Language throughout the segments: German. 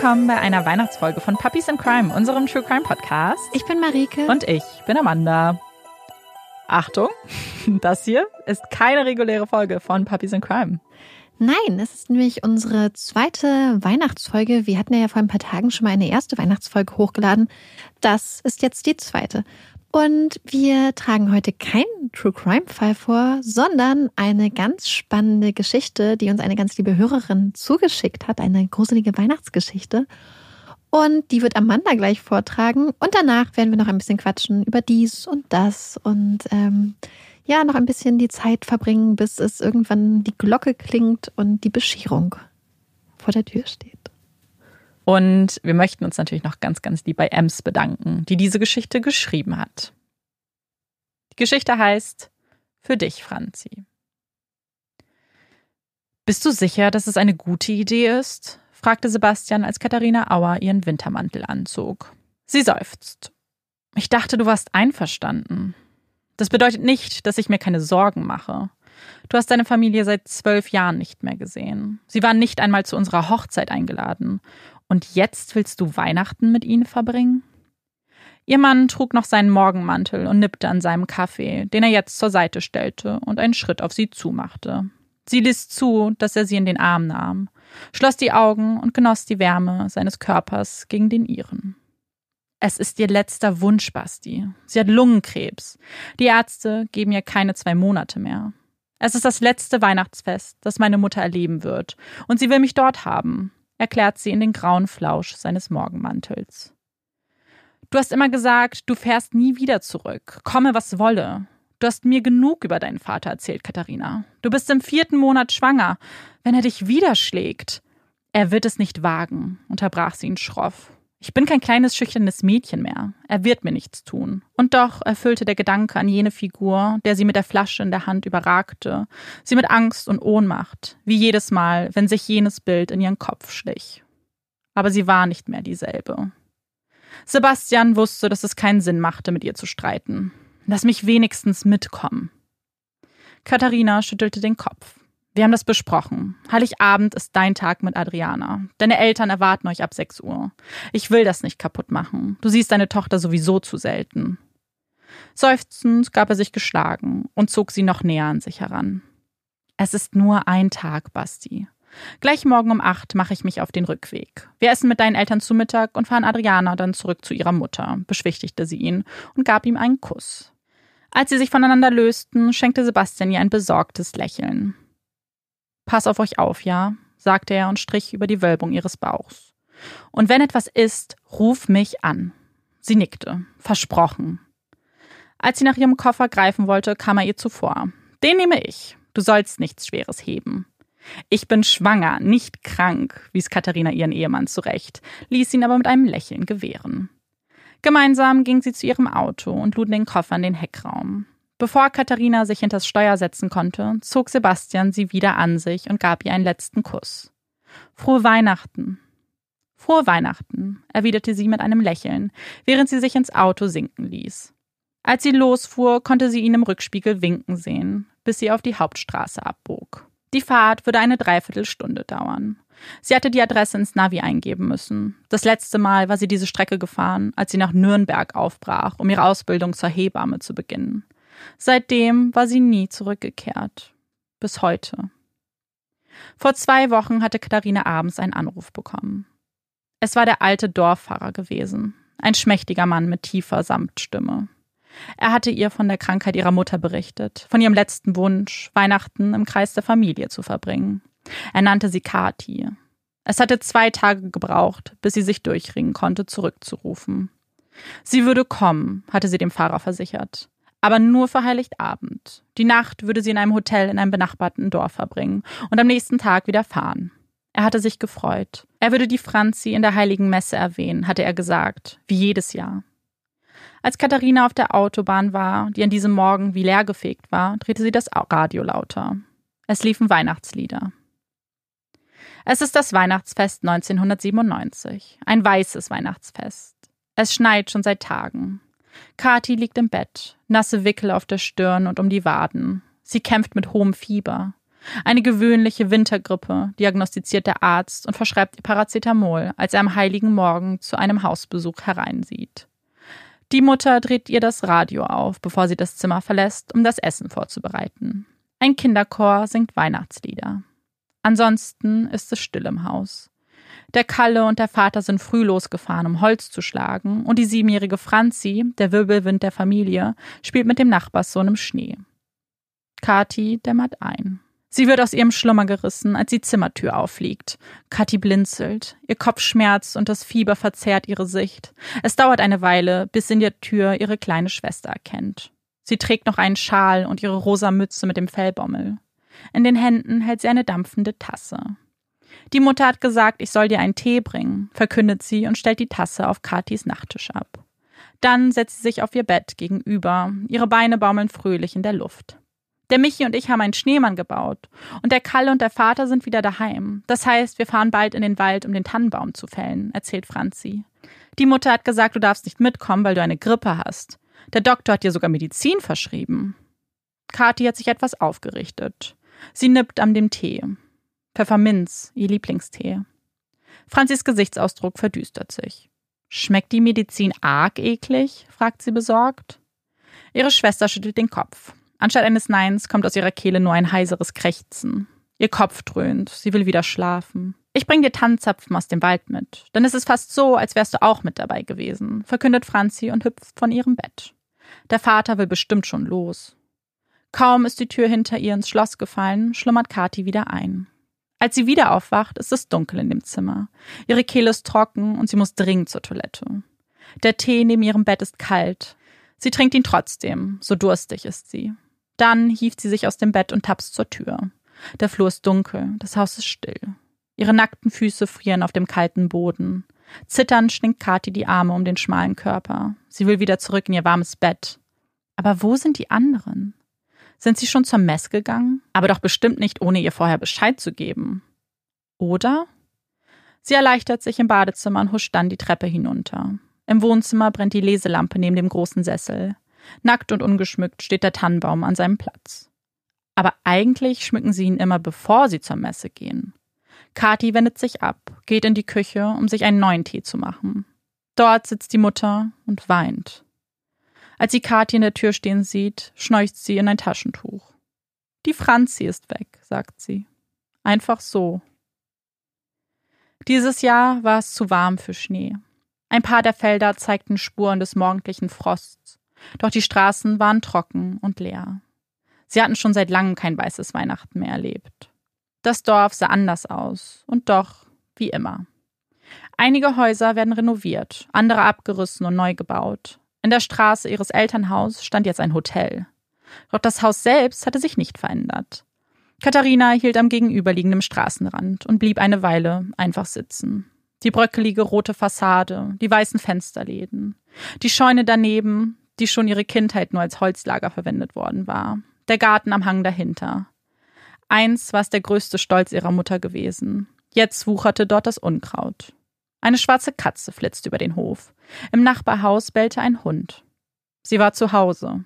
willkommen bei einer Weihnachtsfolge von Puppies in Crime, unserem True Crime Podcast. Ich bin Marike. Und ich bin Amanda. Achtung, das hier ist keine reguläre Folge von Puppies in Crime. Nein, es ist nämlich unsere zweite Weihnachtsfolge. Wir hatten ja vor ein paar Tagen schon mal eine erste Weihnachtsfolge hochgeladen. Das ist jetzt die zweite. Und wir tragen heute keinen True Crime Fall vor, sondern eine ganz spannende Geschichte, die uns eine ganz liebe Hörerin zugeschickt hat, eine gruselige Weihnachtsgeschichte. Und die wird Amanda gleich vortragen. Und danach werden wir noch ein bisschen quatschen über dies und das und ähm, ja, noch ein bisschen die Zeit verbringen, bis es irgendwann die Glocke klingt und die Bescherung vor der Tür steht. Und wir möchten uns natürlich noch ganz, ganz lieb bei Ems bedanken, die diese Geschichte geschrieben hat. Die Geschichte heißt Für dich, Franzi. Bist du sicher, dass es eine gute Idee ist? fragte Sebastian, als Katharina Auer ihren Wintermantel anzog. Sie seufzt. Ich dachte, du warst einverstanden. Das bedeutet nicht, dass ich mir keine Sorgen mache. Du hast deine Familie seit zwölf Jahren nicht mehr gesehen. Sie waren nicht einmal zu unserer Hochzeit eingeladen. Und jetzt willst du Weihnachten mit ihnen verbringen? Ihr Mann trug noch seinen Morgenmantel und nippte an seinem Kaffee, den er jetzt zur Seite stellte und einen Schritt auf sie zumachte. Sie ließ zu, dass er sie in den Arm nahm, schloss die Augen und genoss die Wärme seines Körpers gegen den ihren. Es ist ihr letzter Wunsch, Basti. Sie hat Lungenkrebs. Die Ärzte geben ihr keine zwei Monate mehr. Es ist das letzte Weihnachtsfest, das meine Mutter erleben wird, und sie will mich dort haben erklärt sie in den grauen Flausch seines Morgenmantels. Du hast immer gesagt, du fährst nie wieder zurück, komme was wolle. Du hast mir genug über deinen Vater erzählt, Katharina. Du bist im vierten Monat schwanger. Wenn er dich wieder schlägt. Er wird es nicht wagen, unterbrach sie ihn schroff. Ich bin kein kleines, schüchternes Mädchen mehr. Er wird mir nichts tun. Und doch erfüllte der Gedanke an jene Figur, der sie mit der Flasche in der Hand überragte, sie mit Angst und Ohnmacht, wie jedes Mal, wenn sich jenes Bild in ihren Kopf schlich. Aber sie war nicht mehr dieselbe. Sebastian wusste, dass es keinen Sinn machte, mit ihr zu streiten. Lass mich wenigstens mitkommen. Katharina schüttelte den Kopf. Wir haben das besprochen. Heiligabend ist dein Tag mit Adriana. Deine Eltern erwarten euch ab 6 Uhr. Ich will das nicht kaputt machen. Du siehst deine Tochter sowieso zu selten. Seufzend gab er sich geschlagen und zog sie noch näher an sich heran. Es ist nur ein Tag, Basti. Gleich morgen um acht mache ich mich auf den Rückweg. Wir essen mit deinen Eltern zu Mittag und fahren Adriana dann zurück zu ihrer Mutter, beschwichtigte sie ihn und gab ihm einen Kuss. Als sie sich voneinander lösten, schenkte Sebastian ihr ein besorgtes Lächeln. Pass auf euch auf, ja, sagte er und strich über die Wölbung ihres Bauchs. Und wenn etwas ist, ruf mich an. Sie nickte. Versprochen. Als sie nach ihrem Koffer greifen wollte, kam er ihr zuvor. Den nehme ich. Du sollst nichts Schweres heben. Ich bin schwanger, nicht krank, wies Katharina ihren Ehemann zurecht, ließ ihn aber mit einem Lächeln gewähren. Gemeinsam ging sie zu ihrem Auto und luden den Koffer in den Heckraum. Bevor Katharina sich hinters Steuer setzen konnte, zog Sebastian sie wieder an sich und gab ihr einen letzten Kuss. Frohe Weihnachten. Frohe Weihnachten, erwiderte sie mit einem Lächeln, während sie sich ins Auto sinken ließ. Als sie losfuhr, konnte sie ihn im Rückspiegel winken sehen, bis sie auf die Hauptstraße abbog. Die Fahrt würde eine Dreiviertelstunde dauern. Sie hatte die Adresse ins Navi eingeben müssen. Das letzte Mal war sie diese Strecke gefahren, als sie nach Nürnberg aufbrach, um ihre Ausbildung zur Hebamme zu beginnen. Seitdem war sie nie zurückgekehrt. Bis heute. Vor zwei Wochen hatte Katharina abends einen Anruf bekommen. Es war der alte Dorffahrer gewesen, ein schmächtiger Mann mit tiefer Samtstimme. Er hatte ihr von der Krankheit ihrer Mutter berichtet, von ihrem letzten Wunsch, Weihnachten im Kreis der Familie zu verbringen. Er nannte sie Kati. Es hatte zwei Tage gebraucht, bis sie sich durchringen konnte, zurückzurufen. Sie würde kommen, hatte sie dem Fahrer versichert aber nur für Heiligabend. Die Nacht würde sie in einem Hotel in einem benachbarten Dorf verbringen und am nächsten Tag wieder fahren. Er hatte sich gefreut. Er würde die Franzi in der heiligen Messe erwähnen, hatte er gesagt, wie jedes Jahr. Als Katharina auf der Autobahn war, die an diesem Morgen wie leergefegt war, drehte sie das Radio lauter. Es liefen Weihnachtslieder. Es ist das Weihnachtsfest 1997, ein weißes Weihnachtsfest. Es schneit schon seit Tagen. Kathi liegt im Bett, nasse Wickel auf der Stirn und um die Waden. Sie kämpft mit hohem Fieber. Eine gewöhnliche Wintergrippe, diagnostiziert der Arzt und verschreibt ihr Paracetamol, als er am heiligen Morgen zu einem Hausbesuch hereinsieht. Die Mutter dreht ihr das Radio auf, bevor sie das Zimmer verlässt, um das Essen vorzubereiten. Ein Kinderchor singt Weihnachtslieder. Ansonsten ist es still im Haus. Der Kalle und der Vater sind früh losgefahren, um Holz zu schlagen, und die siebenjährige Franzi, der Wirbelwind der Familie, spielt mit dem Nachbarssohn im Schnee. Kati dämmert ein. Sie wird aus ihrem Schlummer gerissen, als die Zimmertür auffliegt. Kathi blinzelt. Ihr Kopf schmerzt und das Fieber verzerrt ihre Sicht. Es dauert eine Weile, bis sie in der Tür ihre kleine Schwester erkennt. Sie trägt noch einen Schal und ihre rosa Mütze mit dem Fellbommel. In den Händen hält sie eine dampfende Tasse. Die Mutter hat gesagt, ich soll dir einen Tee bringen, verkündet sie und stellt die Tasse auf Katis Nachttisch ab. Dann setzt sie sich auf ihr Bett gegenüber. Ihre Beine baumeln fröhlich in der Luft. Der Michi und ich haben einen Schneemann gebaut. Und der Kalle und der Vater sind wieder daheim. Das heißt, wir fahren bald in den Wald, um den Tannenbaum zu fällen, erzählt Franzi. Die Mutter hat gesagt, du darfst nicht mitkommen, weil du eine Grippe hast. Der Doktor hat dir sogar Medizin verschrieben. Kathi hat sich etwas aufgerichtet. Sie nippt an dem Tee. Pfefferminz, ihr Lieblingstee. Franzis Gesichtsausdruck verdüstert sich. Schmeckt die Medizin arg eklig? fragt sie besorgt. Ihre Schwester schüttelt den Kopf. Anstatt eines Neins kommt aus ihrer Kehle nur ein heiseres Krächzen. Ihr Kopf dröhnt, sie will wieder schlafen. Ich bring dir Tannenzapfen aus dem Wald mit. Dann ist es fast so, als wärst du auch mit dabei gewesen, verkündet Franzi und hüpft von ihrem Bett. Der Vater will bestimmt schon los. Kaum ist die Tür hinter ihr ins Schloss gefallen, schlummert Kathi wieder ein. Als sie wieder aufwacht, ist es dunkel in dem Zimmer. Ihre Kehle ist trocken und sie muss dringend zur Toilette. Der Tee neben ihrem Bett ist kalt. Sie trinkt ihn trotzdem, so durstig ist sie. Dann hieft sie sich aus dem Bett und tapst zur Tür. Der Flur ist dunkel, das Haus ist still. Ihre nackten Füße frieren auf dem kalten Boden. Zitternd schlingt Kathi die Arme um den schmalen Körper. Sie will wieder zurück in ihr warmes Bett. Aber wo sind die anderen? Sind sie schon zur Mess gegangen? Aber doch bestimmt nicht, ohne ihr vorher Bescheid zu geben. Oder? Sie erleichtert sich im Badezimmer und huscht dann die Treppe hinunter. Im Wohnzimmer brennt die Leselampe neben dem großen Sessel. Nackt und ungeschmückt steht der Tannenbaum an seinem Platz. Aber eigentlich schmücken sie ihn immer, bevor sie zur Messe gehen. Kathi wendet sich ab, geht in die Küche, um sich einen neuen Tee zu machen. Dort sitzt die Mutter und weint. Als sie Kathi in der Tür stehen sieht, schneucht sie in ein Taschentuch. Die Franzi ist weg, sagt sie. Einfach so. Dieses Jahr war es zu warm für Schnee. Ein paar der Felder zeigten Spuren des morgendlichen Frosts. Doch die Straßen waren trocken und leer. Sie hatten schon seit langem kein weißes Weihnachten mehr erlebt. Das Dorf sah anders aus und doch wie immer. Einige Häuser werden renoviert, andere abgerissen und neu gebaut. In der Straße ihres Elternhauses stand jetzt ein Hotel. Doch das Haus selbst hatte sich nicht verändert. Katharina hielt am gegenüberliegenden Straßenrand und blieb eine Weile einfach sitzen. Die bröckelige rote Fassade, die weißen Fensterläden, die Scheune daneben, die schon ihre Kindheit nur als Holzlager verwendet worden war. Der Garten am Hang dahinter. Eins war es der größte Stolz ihrer Mutter gewesen. Jetzt wucherte dort das Unkraut. Eine schwarze Katze flitzte über den Hof. Im Nachbarhaus bellte ein Hund. Sie war zu Hause.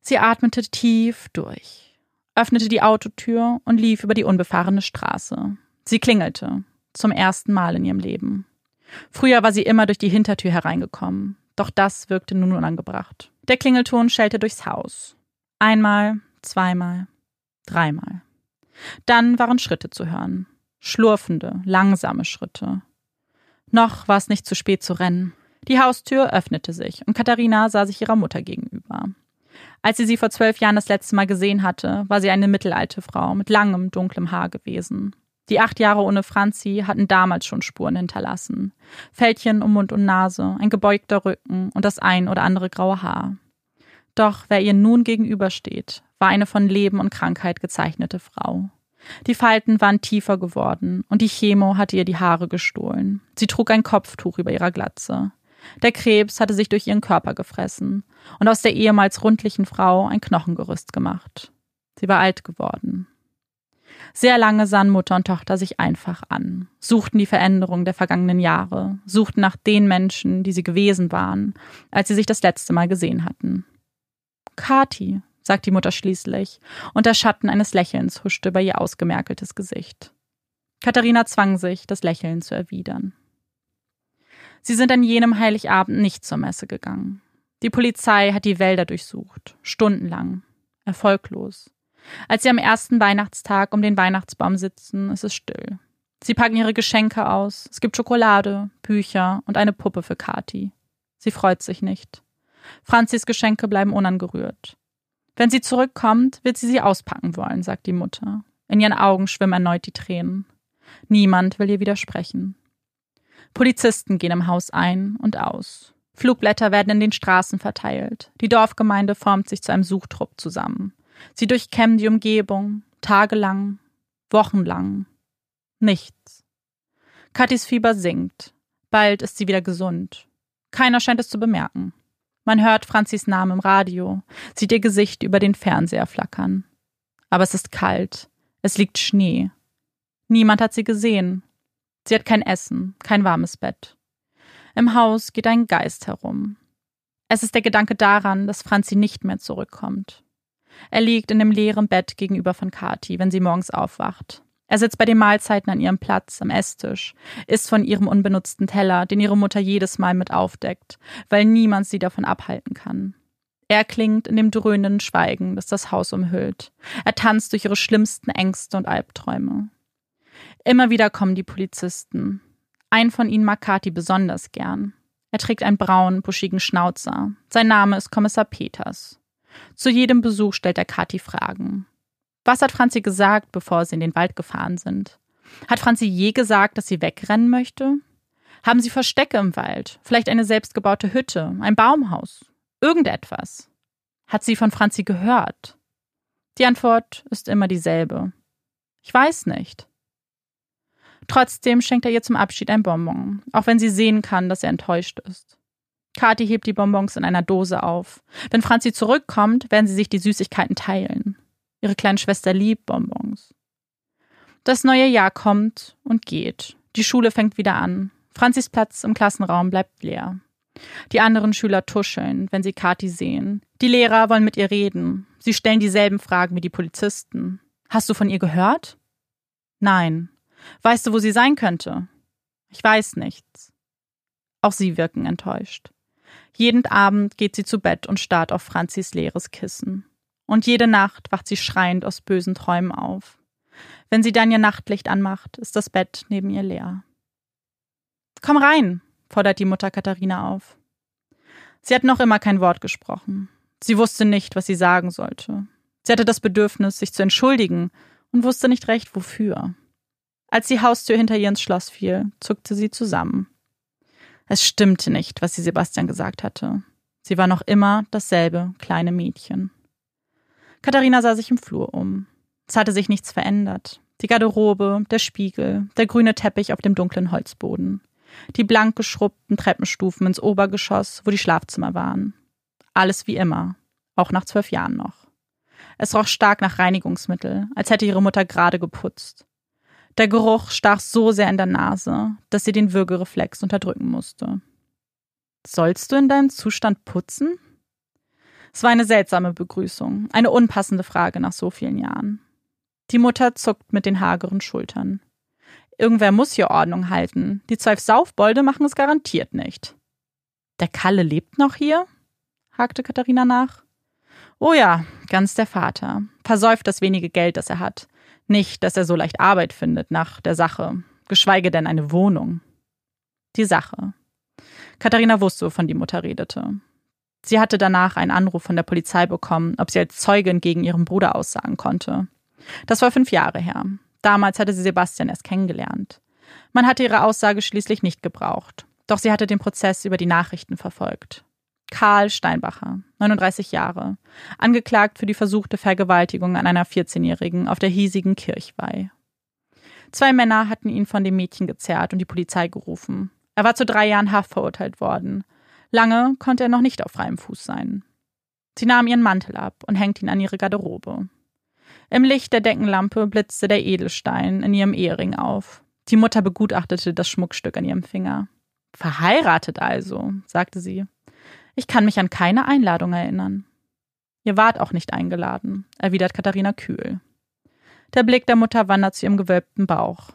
Sie atmete tief durch, öffnete die Autotür und lief über die unbefahrene Straße. Sie klingelte, zum ersten Mal in ihrem Leben. Früher war sie immer durch die Hintertür hereingekommen. Doch das wirkte nun unangebracht. Der Klingelton schellte durchs Haus. Einmal, zweimal, dreimal. Dann waren Schritte zu hören. Schlurfende, langsame Schritte. Noch war es nicht zu spät zu rennen. Die Haustür öffnete sich und Katharina sah sich ihrer Mutter gegenüber. Als sie sie vor zwölf Jahren das letzte Mal gesehen hatte, war sie eine mittelalte Frau mit langem, dunklem Haar gewesen. Die acht Jahre ohne Franzi hatten damals schon Spuren hinterlassen. Fältchen um Mund und Nase, ein gebeugter Rücken und das ein oder andere graue Haar. Doch wer ihr nun gegenübersteht, war eine von Leben und Krankheit gezeichnete Frau. Die Falten waren tiefer geworden und die Chemo hatte ihr die Haare gestohlen. Sie trug ein Kopftuch über ihrer Glatze. Der Krebs hatte sich durch ihren Körper gefressen und aus der ehemals rundlichen Frau ein Knochengerüst gemacht. Sie war alt geworden, sehr lange sahen Mutter und Tochter sich einfach an, suchten die Veränderung der vergangenen Jahre, suchten nach den Menschen, die sie gewesen waren, als sie sich das letzte Mal gesehen hatten. Kati, sagt die Mutter schließlich, und der Schatten eines Lächelns huschte über ihr ausgemerkeltes Gesicht. Katharina zwang sich, das Lächeln zu erwidern. Sie sind an jenem Heiligabend nicht zur Messe gegangen. Die Polizei hat die Wälder durchsucht, stundenlang, erfolglos. Als sie am ersten Weihnachtstag um den Weihnachtsbaum sitzen, ist es still. Sie packen ihre Geschenke aus. Es gibt Schokolade, Bücher und eine Puppe für Kati. Sie freut sich nicht. Franzis Geschenke bleiben unangerührt. Wenn sie zurückkommt, wird sie sie auspacken wollen, sagt die Mutter. In ihren Augen schwimmen erneut die Tränen. Niemand will ihr widersprechen. Polizisten gehen im Haus ein und aus. Flugblätter werden in den Straßen verteilt. Die Dorfgemeinde formt sich zu einem Suchtrupp zusammen. Sie durchkämmen die Umgebung, tagelang, wochenlang. Nichts. Katis Fieber sinkt. Bald ist sie wieder gesund. Keiner scheint es zu bemerken. Man hört Franzis Namen im Radio, sieht ihr Gesicht über den Fernseher flackern. Aber es ist kalt. Es liegt Schnee. Niemand hat sie gesehen. Sie hat kein Essen, kein warmes Bett. Im Haus geht ein Geist herum. Es ist der Gedanke daran, dass Franzi nicht mehr zurückkommt. Er liegt in dem leeren Bett gegenüber von Kati, wenn sie morgens aufwacht. Er sitzt bei den Mahlzeiten an ihrem Platz am Esstisch, isst von ihrem unbenutzten Teller, den ihre Mutter jedes Mal mit aufdeckt, weil niemand sie davon abhalten kann. Er klingt in dem dröhnenden Schweigen, das das Haus umhüllt. Er tanzt durch ihre schlimmsten Ängste und Albträume. Immer wieder kommen die Polizisten. Ein von ihnen mag Kati besonders gern. Er trägt einen braunen, buschigen Schnauzer. Sein Name ist Kommissar Peters. Zu jedem Besuch stellt er Kati Fragen. Was hat Franzi gesagt, bevor sie in den Wald gefahren sind? Hat Franzi je gesagt, dass sie wegrennen möchte? Haben sie Verstecke im Wald? Vielleicht eine selbstgebaute Hütte, ein Baumhaus? Irgendetwas? Hat sie von Franzi gehört? Die Antwort ist immer dieselbe. Ich weiß nicht. Trotzdem schenkt er ihr zum Abschied ein Bonbon, auch wenn sie sehen kann, dass er enttäuscht ist. Kathi hebt die Bonbons in einer Dose auf. Wenn Franzi zurückkommt, werden sie sich die Süßigkeiten teilen. Ihre kleine Schwester liebt Bonbons. Das neue Jahr kommt und geht. Die Schule fängt wieder an. Franzis Platz im Klassenraum bleibt leer. Die anderen Schüler tuscheln, wenn sie Kathi sehen. Die Lehrer wollen mit ihr reden. Sie stellen dieselben Fragen wie die Polizisten. Hast du von ihr gehört? Nein. Weißt du, wo sie sein könnte? Ich weiß nichts. Auch sie wirken enttäuscht. Jeden Abend geht sie zu Bett und starrt auf Franzis leeres Kissen. Und jede Nacht wacht sie schreiend aus bösen Träumen auf. Wenn sie dann ihr Nachtlicht anmacht, ist das Bett neben ihr leer. Komm rein, fordert die Mutter Katharina auf. Sie hat noch immer kein Wort gesprochen. Sie wusste nicht, was sie sagen sollte. Sie hatte das Bedürfnis, sich zu entschuldigen und wusste nicht recht, wofür. Als die Haustür hinter ihr ins Schloss fiel, zuckte sie zusammen. Es stimmte nicht, was sie Sebastian gesagt hatte. Sie war noch immer dasselbe kleine Mädchen. Katharina sah sich im Flur um. Es hatte sich nichts verändert. Die Garderobe, der Spiegel, der grüne Teppich auf dem dunklen Holzboden, die blank geschrubbten Treppenstufen ins Obergeschoss, wo die Schlafzimmer waren. Alles wie immer, auch nach zwölf Jahren noch. Es roch stark nach Reinigungsmittel, als hätte ihre Mutter gerade geputzt. Der Geruch stach so sehr in der Nase, dass sie den Würgereflex unterdrücken musste. Sollst du in deinem Zustand putzen? Es war eine seltsame Begrüßung, eine unpassende Frage nach so vielen Jahren. Die Mutter zuckt mit den hageren Schultern. Irgendwer muss hier Ordnung halten. Die zwölf Saufbolde machen es garantiert nicht. Der Kalle lebt noch hier? hakte Katharina nach. Oh ja, ganz der Vater. Versäuft das wenige Geld, das er hat. Nicht, dass er so leicht Arbeit findet nach der Sache, geschweige denn eine Wohnung. Die Sache. Katharina wusste, wovon die Mutter redete. Sie hatte danach einen Anruf von der Polizei bekommen, ob sie als Zeugin gegen ihren Bruder aussagen konnte. Das war fünf Jahre her. Damals hatte sie Sebastian erst kennengelernt. Man hatte ihre Aussage schließlich nicht gebraucht. Doch sie hatte den Prozess über die Nachrichten verfolgt. Karl Steinbacher, 39 Jahre, angeklagt für die versuchte Vergewaltigung an einer 14-Jährigen auf der hiesigen Kirchweih. Zwei Männer hatten ihn von dem Mädchen gezerrt und die Polizei gerufen. Er war zu drei Jahren Haft verurteilt worden. Lange konnte er noch nicht auf freiem Fuß sein. Sie nahm ihren Mantel ab und hängte ihn an ihre Garderobe. Im Licht der Deckenlampe blitzte der Edelstein in ihrem Ehering auf. Die Mutter begutachtete das Schmuckstück an ihrem Finger. Verheiratet also, sagte sie. Ich kann mich an keine Einladung erinnern. Ihr wart auch nicht eingeladen, erwidert Katharina kühl. Der Blick der Mutter wandert zu ihrem gewölbten Bauch.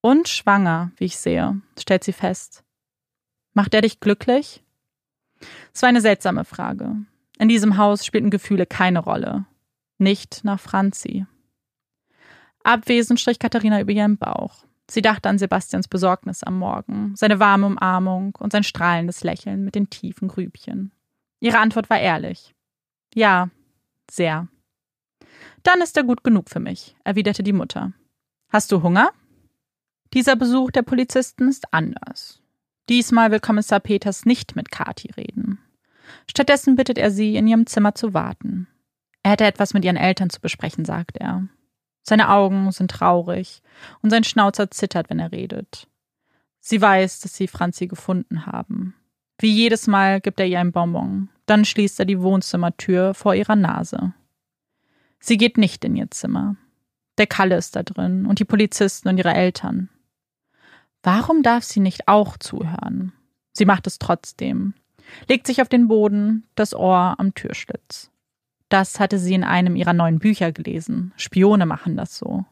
Und schwanger, wie ich sehe, stellt sie fest. Macht er dich glücklich? Es war eine seltsame Frage. In diesem Haus spielten Gefühle keine Rolle. Nicht nach Franzi. Abwesend strich Katharina über ihren Bauch. Sie dachte an Sebastians Besorgnis am Morgen, seine warme Umarmung und sein strahlendes Lächeln mit den tiefen Grübchen. Ihre Antwort war ehrlich. Ja, sehr. Dann ist er gut genug für mich, erwiderte die Mutter. Hast du Hunger? Dieser Besuch der Polizisten ist anders. Diesmal will Kommissar Peters nicht mit Kati reden. Stattdessen bittet er sie, in ihrem Zimmer zu warten. Er hätte etwas mit ihren Eltern zu besprechen, sagt er. Seine Augen sind traurig und sein Schnauzer zittert, wenn er redet. Sie weiß, dass sie Franzi gefunden haben. Wie jedes Mal gibt er ihr ein Bonbon, dann schließt er die Wohnzimmertür vor ihrer Nase. Sie geht nicht in ihr Zimmer. Der Kalle ist da drin und die Polizisten und ihre Eltern. Warum darf sie nicht auch zuhören? Sie macht es trotzdem, legt sich auf den Boden, das Ohr am Türschlitz. Das hatte sie in einem ihrer neuen Bücher gelesen. Spione machen das so.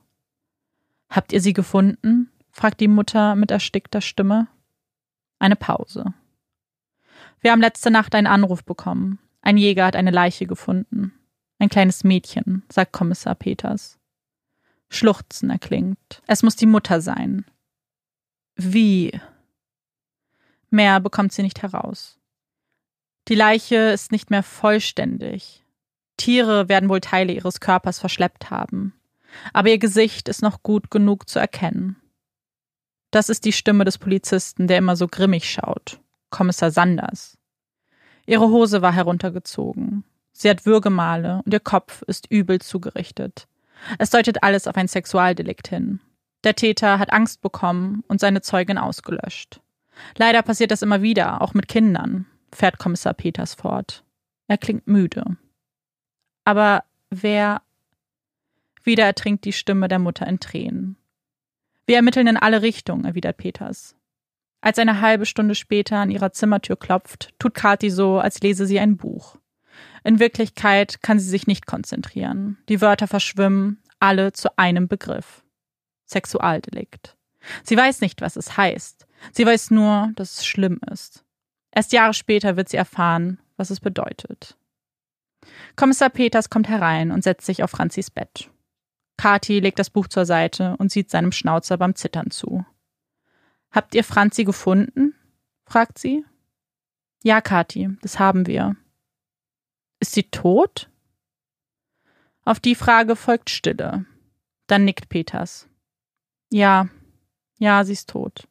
Habt ihr sie gefunden? fragt die Mutter mit erstickter Stimme. Eine Pause. Wir haben letzte Nacht einen Anruf bekommen. Ein Jäger hat eine Leiche gefunden. Ein kleines Mädchen, sagt Kommissar Peters. Schluchzen erklingt. Es muss die Mutter sein. Wie? Mehr bekommt sie nicht heraus. Die Leiche ist nicht mehr vollständig. Tiere werden wohl Teile ihres Körpers verschleppt haben. Aber ihr Gesicht ist noch gut genug zu erkennen. Das ist die Stimme des Polizisten, der immer so grimmig schaut. Kommissar Sanders. Ihre Hose war heruntergezogen. Sie hat Würgemale und ihr Kopf ist übel zugerichtet. Es deutet alles auf ein Sexualdelikt hin. Der Täter hat Angst bekommen und seine Zeugin ausgelöscht. Leider passiert das immer wieder, auch mit Kindern, fährt Kommissar Peters fort. Er klingt müde. Aber wer. Wieder ertrinkt die Stimme der Mutter in Tränen. Wir ermitteln in alle Richtungen, erwidert Peters. Als eine halbe Stunde später an ihrer Zimmertür klopft, tut Kathi so, als lese sie ein Buch. In Wirklichkeit kann sie sich nicht konzentrieren. Die Wörter verschwimmen, alle zu einem Begriff. Sexualdelikt. Sie weiß nicht, was es heißt. Sie weiß nur, dass es schlimm ist. Erst Jahre später wird sie erfahren, was es bedeutet. Kommissar Peters kommt herein und setzt sich auf Franzis Bett. Kathi legt das Buch zur Seite und sieht seinem Schnauzer beim Zittern zu. Habt ihr Franzi gefunden? fragt sie. Ja, Kathi, das haben wir. Ist sie tot? Auf die Frage folgt Stille. Dann nickt Peters. Ja, ja, sie ist tot.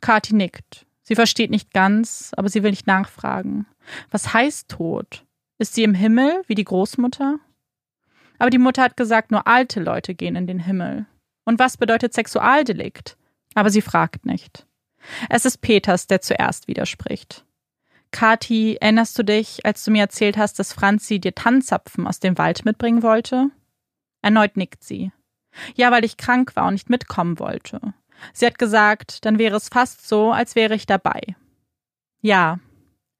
Kathi nickt. Sie versteht nicht ganz, aber sie will nicht nachfragen. Was heißt tot? Ist sie im Himmel wie die Großmutter? Aber die Mutter hat gesagt, nur alte Leute gehen in den Himmel. Und was bedeutet Sexualdelikt? Aber sie fragt nicht. Es ist Peters, der zuerst widerspricht. Kathi, erinnerst du dich, als du mir erzählt hast, dass Franzi dir Tannzapfen aus dem Wald mitbringen wollte? Erneut nickt sie. Ja, weil ich krank war und nicht mitkommen wollte. Sie hat gesagt, dann wäre es fast so, als wäre ich dabei. Ja.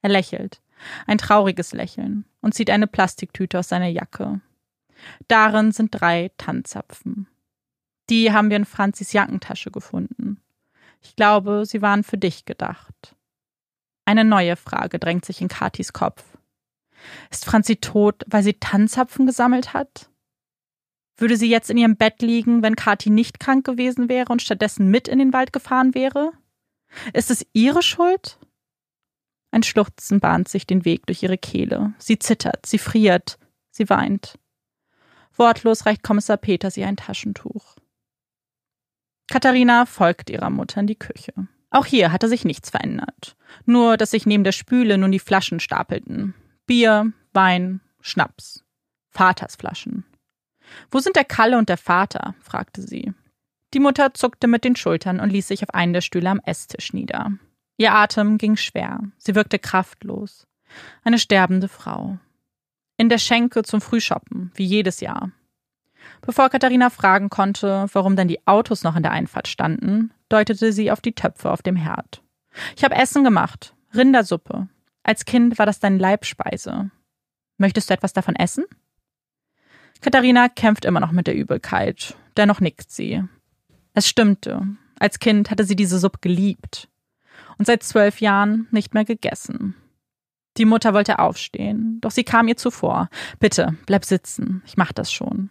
Er lächelt. Ein trauriges Lächeln und zieht eine Plastiktüte aus seiner Jacke. Darin sind drei Tannzapfen. Die haben wir in Franzis Jackentasche gefunden. Ich glaube, sie waren für dich gedacht. Eine neue Frage drängt sich in Katis Kopf. Ist Franzi tot, weil sie Tannzapfen gesammelt hat? Würde sie jetzt in ihrem Bett liegen, wenn Kathi nicht krank gewesen wäre und stattdessen mit in den Wald gefahren wäre? Ist es ihre Schuld? Ein Schluchzen bahnt sich den Weg durch ihre Kehle. Sie zittert, sie friert, sie weint. Wortlos reicht Kommissar Peters ihr ein Taschentuch. Katharina folgt ihrer Mutter in die Küche. Auch hier hatte sich nichts verändert. Nur, dass sich neben der Spüle nun die Flaschen stapelten. Bier, Wein, Schnaps. Vatersflaschen. Wo sind der Kalle und der Vater? fragte sie. Die Mutter zuckte mit den Schultern und ließ sich auf einen der Stühle am Esstisch nieder. Ihr Atem ging schwer, sie wirkte kraftlos. Eine sterbende Frau. In der Schenke zum Frühshoppen, wie jedes Jahr. Bevor Katharina fragen konnte, warum denn die Autos noch in der Einfahrt standen, deutete sie auf die Töpfe auf dem Herd. Ich habe Essen gemacht, Rindersuppe. Als Kind war das deine Leibspeise. Möchtest du etwas davon essen? Katharina kämpft immer noch mit der Übelkeit, dennoch nickt sie. Es stimmte. Als Kind hatte sie diese Suppe geliebt und seit zwölf Jahren nicht mehr gegessen. Die Mutter wollte aufstehen, doch sie kam ihr zuvor. Bitte, bleib sitzen, ich mach das schon.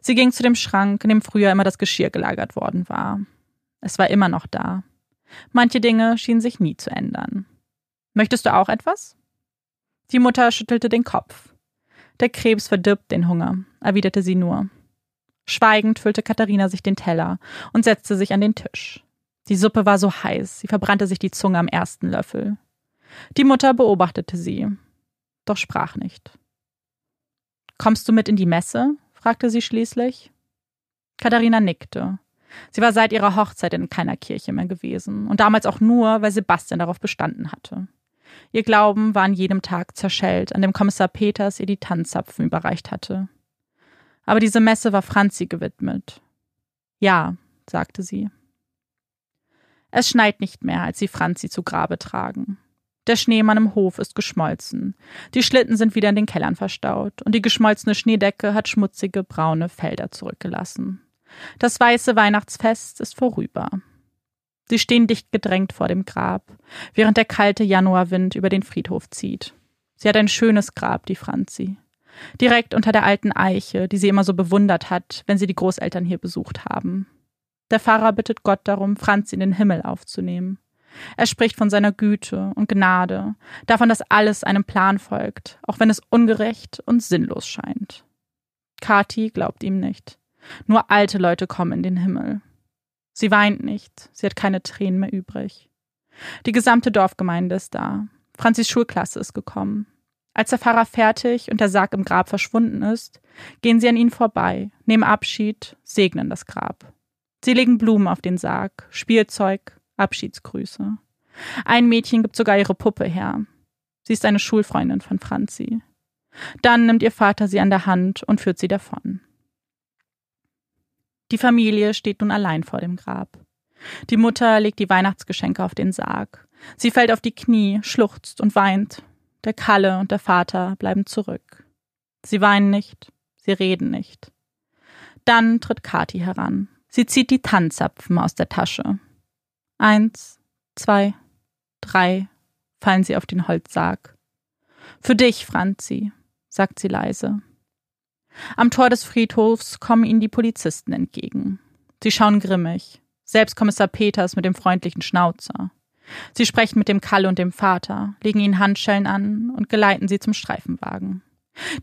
Sie ging zu dem Schrank, in dem früher immer das Geschirr gelagert worden war. Es war immer noch da. Manche Dinge schienen sich nie zu ändern. Möchtest du auch etwas? Die Mutter schüttelte den Kopf. Der Krebs verdirbt den Hunger, erwiderte sie nur. Schweigend füllte Katharina sich den Teller und setzte sich an den Tisch. Die Suppe war so heiß, sie verbrannte sich die Zunge am ersten Löffel. Die Mutter beobachtete sie, doch sprach nicht. Kommst du mit in die Messe? fragte sie schließlich. Katharina nickte. Sie war seit ihrer Hochzeit in keiner Kirche mehr gewesen und damals auch nur, weil Sebastian darauf bestanden hatte. Ihr Glauben war an jedem Tag zerschellt, an dem Kommissar Peters ihr die Tanzzapfen überreicht hatte. Aber diese Messe war Franzi gewidmet. Ja, sagte sie. Es schneit nicht mehr, als sie Franzi zu Grabe tragen. Der Schneemann im Hof ist geschmolzen. Die Schlitten sind wieder in den Kellern verstaut und die geschmolzene Schneedecke hat schmutzige braune Felder zurückgelassen. Das weiße Weihnachtsfest ist vorüber. Sie stehen dicht gedrängt vor dem Grab, während der kalte Januarwind über den Friedhof zieht. Sie hat ein schönes Grab, die Franzi. Direkt unter der alten Eiche, die sie immer so bewundert hat, wenn sie die Großeltern hier besucht haben. Der Pfarrer bittet Gott darum, Franzi in den Himmel aufzunehmen. Er spricht von seiner Güte und Gnade, davon, dass alles einem Plan folgt, auch wenn es ungerecht und sinnlos scheint. Kati glaubt ihm nicht. Nur alte Leute kommen in den Himmel. Sie weint nicht, sie hat keine Tränen mehr übrig. Die gesamte Dorfgemeinde ist da. Franzis Schulklasse ist gekommen. Als der Pfarrer fertig und der Sarg im Grab verschwunden ist, gehen sie an ihnen vorbei, nehmen Abschied, segnen das Grab. Sie legen Blumen auf den Sarg, Spielzeug, Abschiedsgrüße. Ein Mädchen gibt sogar ihre Puppe her. Sie ist eine Schulfreundin von Franzi. Dann nimmt ihr Vater sie an der Hand und führt sie davon. Die Familie steht nun allein vor dem Grab. Die Mutter legt die Weihnachtsgeschenke auf den Sarg. Sie fällt auf die Knie, schluchzt und weint. Der Kalle und der Vater bleiben zurück. Sie weinen nicht, sie reden nicht. Dann tritt Kathi heran. Sie zieht die Tanzapfen aus der Tasche. Eins, zwei, drei fallen sie auf den Holzsarg. Für dich, Franzi, sagt sie leise. Am Tor des Friedhofs kommen ihnen die Polizisten entgegen. Sie schauen grimmig. Selbst Kommissar Peters mit dem freundlichen Schnauzer. Sie sprechen mit dem Kalle und dem Vater, legen ihnen Handschellen an und geleiten sie zum Streifenwagen.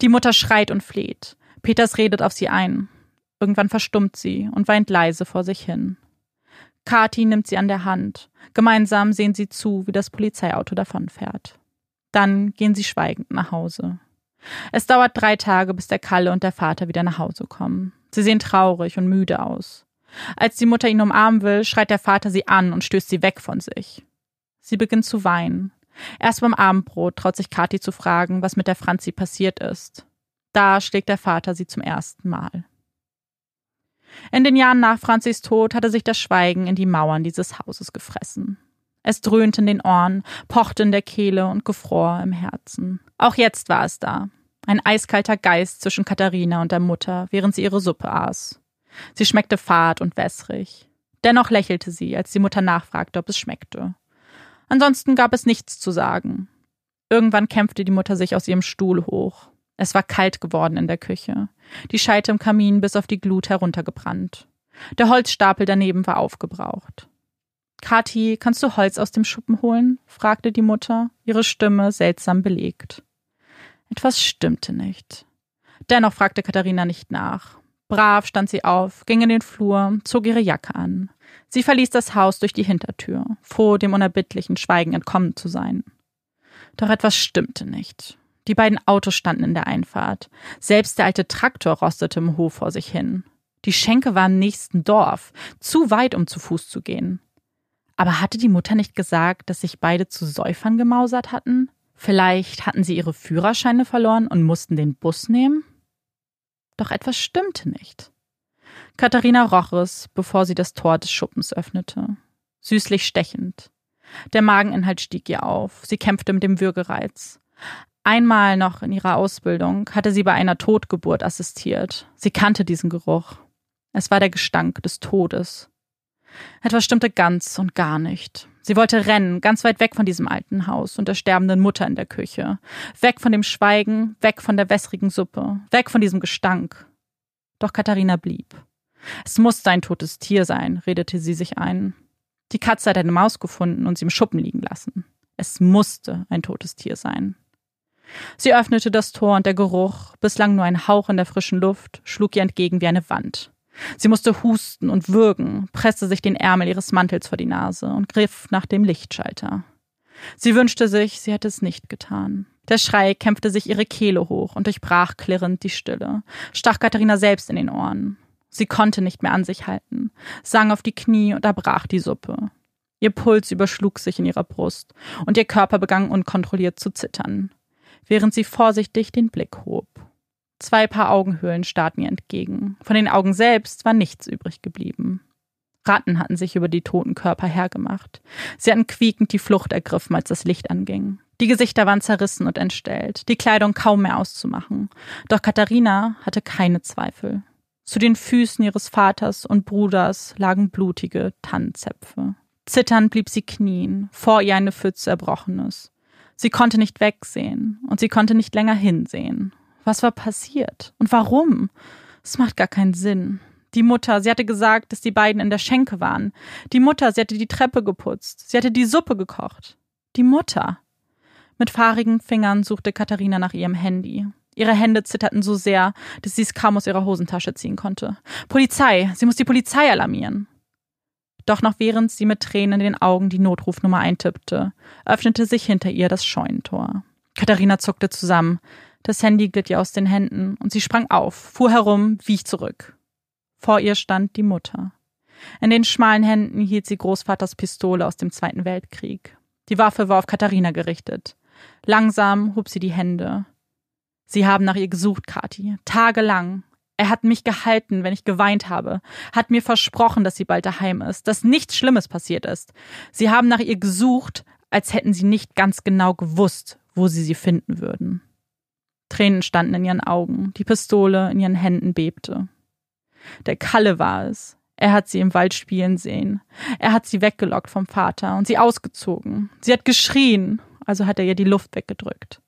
Die Mutter schreit und fleht. Peters redet auf sie ein. Irgendwann verstummt sie und weint leise vor sich hin. Kati nimmt sie an der Hand. Gemeinsam sehen sie zu, wie das Polizeiauto davonfährt. Dann gehen sie schweigend nach Hause. Es dauert drei Tage, bis der Kalle und der Vater wieder nach Hause kommen. Sie sehen traurig und müde aus. Als die Mutter ihn umarmen will, schreit der Vater sie an und stößt sie weg von sich. Sie beginnt zu weinen. Erst beim Abendbrot traut sich Kathi zu fragen, was mit der Franzi passiert ist. Da schlägt der Vater sie zum ersten Mal. In den Jahren nach Franzis Tod hatte sich das Schweigen in die Mauern dieses Hauses gefressen. Es dröhnte in den Ohren, pochte in der Kehle und gefror im Herzen. Auch jetzt war es da. Ein eiskalter Geist zwischen Katharina und der Mutter, während sie ihre Suppe aß. Sie schmeckte fad und wässrig. Dennoch lächelte sie, als die Mutter nachfragte, ob es schmeckte. Ansonsten gab es nichts zu sagen. Irgendwann kämpfte die Mutter sich aus ihrem Stuhl hoch. Es war kalt geworden in der Küche, die Scheite im Kamin bis auf die Glut heruntergebrannt. Der Holzstapel daneben war aufgebraucht. Kathi, kannst du Holz aus dem Schuppen holen? fragte die Mutter, ihre Stimme seltsam belegt. Etwas stimmte nicht. Dennoch fragte Katharina nicht nach. Brav stand sie auf, ging in den Flur, zog ihre Jacke an. Sie verließ das Haus durch die Hintertür, froh, dem unerbittlichen Schweigen entkommen zu sein. Doch etwas stimmte nicht. Die beiden Autos standen in der Einfahrt. Selbst der alte Traktor rostete im Hof vor sich hin. Die Schenke war im nächsten Dorf, zu weit, um zu Fuß zu gehen. Aber hatte die Mutter nicht gesagt, dass sich beide zu Säufern gemausert hatten? Vielleicht hatten sie ihre Führerscheine verloren und mussten den Bus nehmen? Doch etwas stimmte nicht. Katharina roch es, bevor sie das Tor des Schuppens öffnete. Süßlich stechend. Der Mageninhalt stieg ihr auf. Sie kämpfte mit dem Würgereiz. Einmal noch in ihrer Ausbildung hatte sie bei einer Totgeburt assistiert. Sie kannte diesen Geruch. Es war der Gestank des Todes. Etwas stimmte ganz und gar nicht. Sie wollte rennen, ganz weit weg von diesem alten Haus und der sterbenden Mutter in der Küche. Weg von dem Schweigen, weg von der wässrigen Suppe, weg von diesem Gestank. Doch Katharina blieb. Es musste ein totes Tier sein, redete sie sich ein. Die Katze hat eine Maus gefunden und sie im Schuppen liegen lassen. Es musste ein totes Tier sein. Sie öffnete das Tor und der Geruch, bislang nur ein Hauch in der frischen Luft, schlug ihr entgegen wie eine Wand. Sie musste husten und würgen, presste sich den Ärmel ihres Mantels vor die Nase und griff nach dem Lichtschalter. Sie wünschte sich, sie hätte es nicht getan. Der Schrei kämpfte sich ihre Kehle hoch und durchbrach klirrend die Stille, stach Katharina selbst in den Ohren. Sie konnte nicht mehr an sich halten, sang auf die Knie und erbrach die Suppe. Ihr Puls überschlug sich in ihrer Brust und ihr Körper begann unkontrolliert zu zittern, während sie vorsichtig den Blick hob. Zwei Paar Augenhöhlen starrten ihr entgegen. Von den Augen selbst war nichts übrig geblieben. Ratten hatten sich über die toten Körper hergemacht. Sie hatten quiekend die Flucht ergriffen, als das Licht anging. Die Gesichter waren zerrissen und entstellt, die Kleidung kaum mehr auszumachen. Doch Katharina hatte keine Zweifel. Zu den Füßen ihres Vaters und Bruders lagen blutige Tannenzäpfe. Zitternd blieb sie knien, vor ihr eine Pfütze Erbrochenes. Sie konnte nicht wegsehen und sie konnte nicht länger hinsehen. Was war passiert? Und warum? Es macht gar keinen Sinn. Die Mutter, sie hatte gesagt, dass die beiden in der Schenke waren. Die Mutter, sie hatte die Treppe geputzt. Sie hatte die Suppe gekocht. Die Mutter. Mit fahrigen Fingern suchte Katharina nach ihrem Handy. Ihre Hände zitterten so sehr, dass sie es kaum aus ihrer Hosentasche ziehen konnte. Polizei! Sie muss die Polizei alarmieren! Doch noch während sie mit Tränen in den Augen die Notrufnummer eintippte, öffnete sich hinter ihr das Scheunentor. Katharina zuckte zusammen. Das Handy glitt ihr aus den Händen und sie sprang auf, fuhr herum, wich zurück. Vor ihr stand die Mutter. In den schmalen Händen hielt sie Großvaters Pistole aus dem Zweiten Weltkrieg. Die Waffe war auf Katharina gerichtet. Langsam hob sie die Hände. Sie haben nach ihr gesucht, Kathi. Tagelang. Er hat mich gehalten, wenn ich geweint habe, hat mir versprochen, dass sie bald daheim ist, dass nichts Schlimmes passiert ist. Sie haben nach ihr gesucht, als hätten sie nicht ganz genau gewusst, wo sie sie finden würden. Tränen standen in ihren Augen, die Pistole in ihren Händen bebte. Der Kalle war es. Er hat sie im Wald spielen sehen. Er hat sie weggelockt vom Vater und sie ausgezogen. Sie hat geschrien, also hat er ihr die Luft weggedrückt.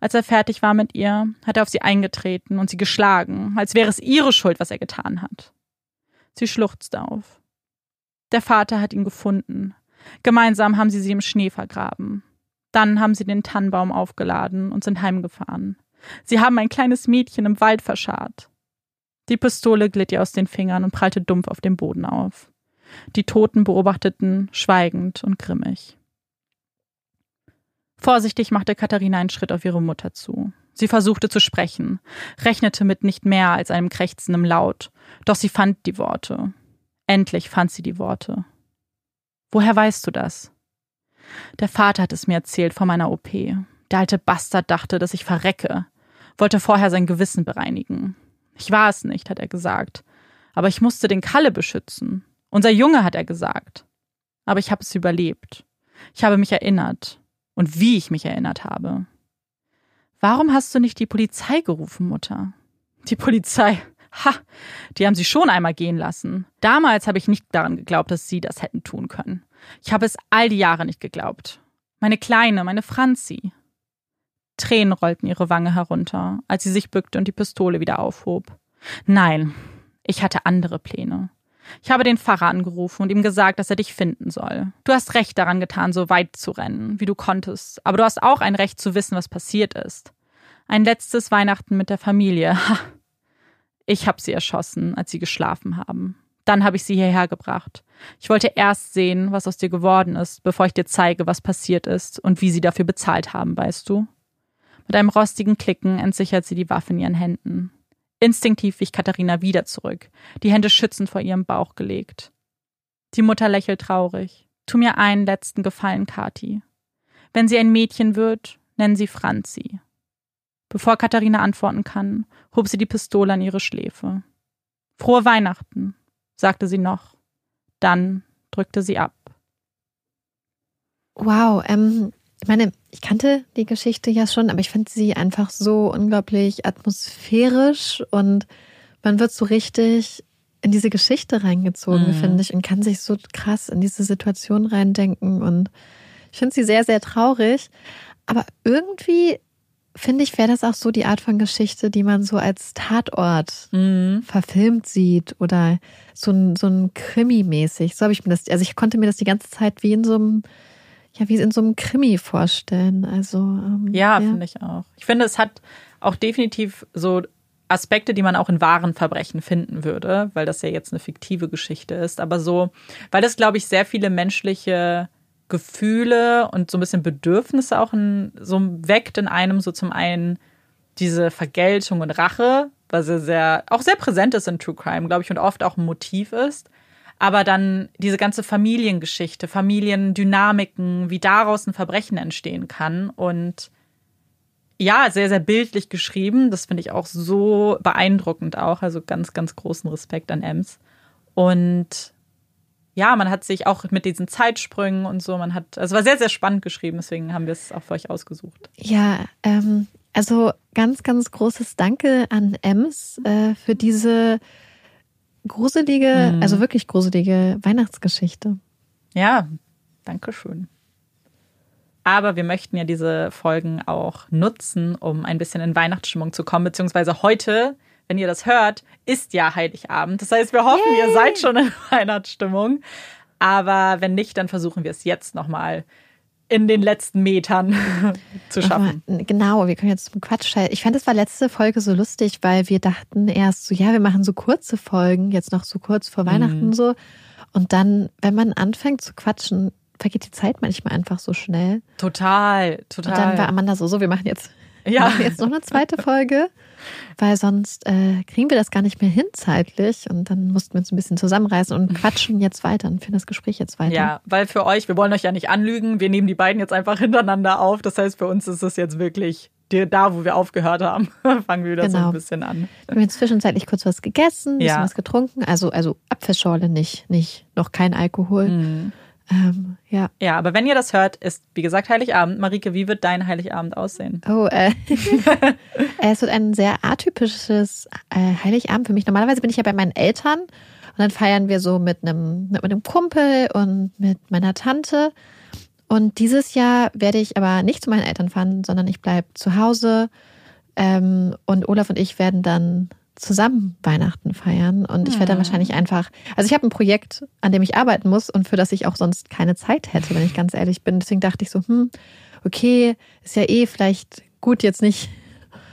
Als er fertig war mit ihr, hat er auf sie eingetreten und sie geschlagen, als wäre es ihre Schuld, was er getan hat. Sie schluchzte auf. Der Vater hat ihn gefunden. Gemeinsam haben sie sie im Schnee vergraben. Dann haben sie den Tannenbaum aufgeladen und sind heimgefahren. Sie haben ein kleines Mädchen im Wald verscharrt. Die Pistole glitt ihr aus den Fingern und prallte dumpf auf dem Boden auf. Die Toten beobachteten, schweigend und grimmig. Vorsichtig machte Katharina einen Schritt auf ihre Mutter zu. Sie versuchte zu sprechen, rechnete mit nicht mehr als einem krächzendem Laut, doch sie fand die Worte. Endlich fand sie die Worte. Woher weißt du das? Der Vater hat es mir erzählt vor meiner OP. Der alte Bastard dachte, dass ich verrecke, wollte vorher sein Gewissen bereinigen. Ich war es nicht, hat er gesagt. Aber ich musste den Kalle beschützen. Unser Junge, hat er gesagt. Aber ich habe es überlebt. Ich habe mich erinnert. Und wie ich mich erinnert habe. Warum hast du nicht die Polizei gerufen, Mutter? Die Polizei. Ha, die haben sie schon einmal gehen lassen. Damals habe ich nicht daran geglaubt, dass sie das hätten tun können. Ich habe es all die Jahre nicht geglaubt. Meine Kleine, meine Franzi. Tränen rollten ihre Wange herunter, als sie sich bückte und die Pistole wieder aufhob. Nein, ich hatte andere Pläne. Ich habe den Pfarrer angerufen und ihm gesagt, dass er dich finden soll. Du hast recht daran getan, so weit zu rennen, wie du konntest, aber du hast auch ein Recht zu wissen, was passiert ist. Ein letztes Weihnachten mit der Familie. Ich habe sie erschossen, als sie geschlafen haben. Dann habe ich sie hierher gebracht. Ich wollte erst sehen, was aus dir geworden ist, bevor ich dir zeige, was passiert ist und wie sie dafür bezahlt haben, weißt du? Mit einem rostigen Klicken entsichert sie die Waffe in ihren Händen. Instinktiv wich Katharina wieder zurück, die Hände schützend vor ihrem Bauch gelegt. Die Mutter lächelt traurig. Tu mir einen letzten Gefallen, Kathi. Wenn sie ein Mädchen wird, nennen sie Franzi. Bevor Katharina antworten kann, hob sie die Pistole an ihre Schläfe. Frohe Weihnachten, sagte sie noch. Dann drückte sie ab. Wow, ähm, ich meine, ich kannte die Geschichte ja schon, aber ich finde sie einfach so unglaublich atmosphärisch und man wird so richtig in diese Geschichte reingezogen, mhm. finde ich, und kann sich so krass in diese Situation reindenken. Und ich finde sie sehr, sehr traurig. Aber irgendwie finde ich, wäre das auch so die Art von Geschichte, die man so als Tatort mhm. verfilmt sieht oder so ein, so ein Krimi-mäßig. So habe ich mir das, also ich konnte mir das die ganze Zeit wie in so einem, ja, wie in so einem Krimi vorstellen. Also, ähm, ja, ja. finde ich auch. Ich finde, es hat auch definitiv so Aspekte, die man auch in wahren Verbrechen finden würde, weil das ja jetzt eine fiktive Geschichte ist. Aber so, weil das, glaube ich, sehr viele menschliche Gefühle und so ein bisschen Bedürfnisse auch in, so weckt in einem, so zum einen diese Vergeltung und Rache, was ja sehr, auch sehr präsent ist in True Crime, glaube ich, und oft auch ein Motiv ist. Aber dann diese ganze Familiengeschichte, Familiendynamiken, wie daraus ein Verbrechen entstehen kann und ja, sehr, sehr bildlich geschrieben. Das finde ich auch so beeindruckend auch. Also ganz, ganz großen Respekt an Ems. Und ja, man hat sich auch mit diesen Zeitsprüngen und so, man hat, also war sehr, sehr spannend geschrieben, deswegen haben wir es auch für euch ausgesucht. Ja, ähm, also ganz, ganz großes Danke an Ems äh, für diese gruselige, mhm. also wirklich gruselige Weihnachtsgeschichte. Ja, danke schön. Aber wir möchten ja diese Folgen auch nutzen, um ein bisschen in Weihnachtsstimmung zu kommen. Beziehungsweise heute, wenn ihr das hört, ist ja Heiligabend. Das heißt, wir hoffen, Yay. ihr seid schon in Weihnachtsstimmung. Aber wenn nicht, dann versuchen wir es jetzt nochmal in den letzten Metern zu schaffen. Aber genau, wir können jetzt zum Quatsch. Ich fand, es war letzte Folge so lustig, weil wir dachten erst so, ja, wir machen so kurze Folgen, jetzt noch so kurz vor Weihnachten mhm. so. Und dann, wenn man anfängt zu quatschen, vergeht die Zeit manchmal einfach so schnell. Total, total. Und dann war Amanda so, so, wir machen jetzt, ja. machen jetzt noch eine zweite Folge, weil sonst äh, kriegen wir das gar nicht mehr hin zeitlich. Und dann mussten wir uns ein bisschen zusammenreißen und quatschen jetzt weiter und führen das Gespräch jetzt weiter. Ja, weil für euch, wir wollen euch ja nicht anlügen, wir nehmen die beiden jetzt einfach hintereinander auf. Das heißt, für uns ist es jetzt wirklich da, wo wir aufgehört haben, fangen wir wieder genau. so ein genau. bisschen an. Wir haben jetzt zwischenzeitlich kurz was gegessen, ein bisschen ja. was getrunken. Also, also Apfelschorle nicht, nicht, noch kein Alkohol. Mhm. Ähm, ja. Ja, aber wenn ihr das hört, ist wie gesagt Heiligabend. Marike, wie wird dein Heiligabend aussehen? Oh, äh, es wird ein sehr atypisches äh, Heiligabend für mich. Normalerweise bin ich ja bei meinen Eltern und dann feiern wir so mit einem, mit einem Kumpel und mit meiner Tante. Und dieses Jahr werde ich aber nicht zu meinen Eltern fahren, sondern ich bleibe zu Hause. Ähm, und Olaf und ich werden dann zusammen Weihnachten feiern. Und ich werde dann hm. wahrscheinlich einfach, also ich habe ein Projekt, an dem ich arbeiten muss und für das ich auch sonst keine Zeit hätte, wenn ich ganz ehrlich bin. Deswegen dachte ich so, hm, okay, ist ja eh vielleicht gut, jetzt nicht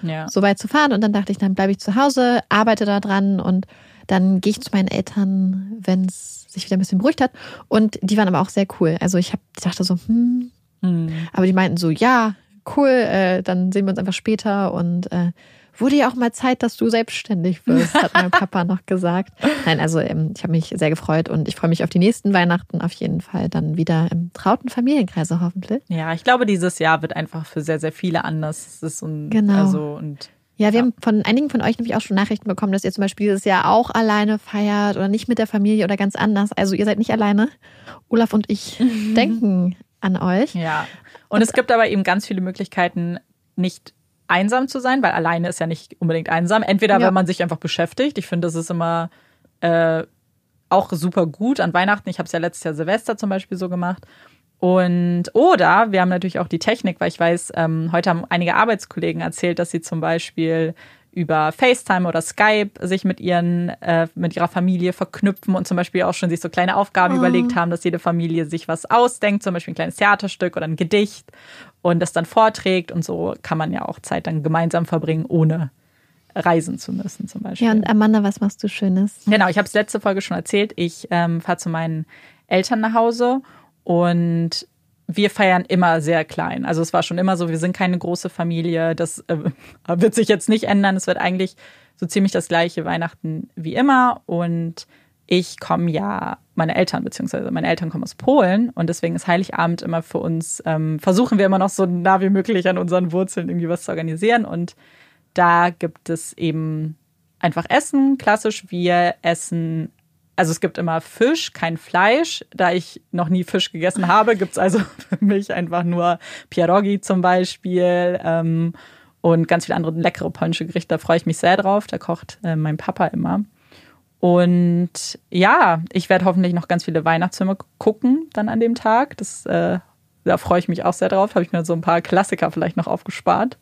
ja. so weit zu fahren. Und dann dachte ich, dann bleibe ich zu Hause, arbeite da dran und dann gehe ich zu meinen Eltern, wenn es sich wieder ein bisschen beruhigt hat. Und die waren aber auch sehr cool. Also ich, hab, ich dachte so, hm, hm. aber die meinten so, ja, cool, äh, dann sehen wir uns einfach später und äh, wurde ja auch mal Zeit, dass du selbstständig wirst, hat mein Papa noch gesagt. Nein, also ähm, ich habe mich sehr gefreut und ich freue mich auf die nächsten Weihnachten auf jeden Fall dann wieder im trauten Familienkreise hoffentlich. Ja, ich glaube, dieses Jahr wird einfach für sehr, sehr viele anders. Es ist und, genau. Also, und ja, wir ja. haben von einigen von euch nämlich auch schon Nachrichten bekommen, dass ihr zum Beispiel dieses Jahr auch alleine feiert oder nicht mit der Familie oder ganz anders. Also ihr seid nicht alleine. Olaf und ich mhm. denken an euch. Ja. Und, und es gibt aber eben ganz viele Möglichkeiten, nicht einsam zu sein, weil alleine ist ja nicht unbedingt einsam. Entweder ja. wenn man sich einfach beschäftigt. Ich finde, das ist immer äh, auch super gut an Weihnachten. Ich habe es ja letztes Jahr Silvester zum Beispiel so gemacht. Und oder wir haben natürlich auch die Technik, weil ich weiß, ähm, heute haben einige Arbeitskollegen erzählt, dass sie zum Beispiel über FaceTime oder Skype sich mit ihren, äh, mit ihrer Familie verknüpfen und zum Beispiel auch schon sich so kleine Aufgaben oh. überlegt haben, dass jede Familie sich was ausdenkt, zum Beispiel ein kleines Theaterstück oder ein Gedicht und das dann vorträgt und so kann man ja auch Zeit dann gemeinsam verbringen, ohne reisen zu müssen zum Beispiel. Ja, und Amanda, was machst du Schönes? Genau, ich habe es letzte Folge schon erzählt. Ich ähm, fahre zu meinen Eltern nach Hause und wir feiern immer sehr klein. Also es war schon immer so, wir sind keine große Familie. Das äh, wird sich jetzt nicht ändern. Es wird eigentlich so ziemlich das gleiche Weihnachten wie immer. Und ich komme ja, meine Eltern, beziehungsweise meine Eltern kommen aus Polen und deswegen ist Heiligabend immer für uns, ähm, versuchen wir immer noch so nah wie möglich an unseren Wurzeln irgendwie was zu organisieren. Und da gibt es eben einfach Essen. Klassisch, wir essen also es gibt immer Fisch, kein Fleisch. Da ich noch nie Fisch gegessen habe, gibt's also für mich einfach nur Pierogi zum Beispiel ähm, und ganz viele andere leckere polnische Gerichte. Da freue ich mich sehr drauf. Da kocht äh, mein Papa immer. Und ja, ich werde hoffentlich noch ganz viele Weihnachtsfilme gucken dann an dem Tag. Das, äh, da freue ich mich auch sehr drauf. Habe ich mir so ein paar Klassiker vielleicht noch aufgespart.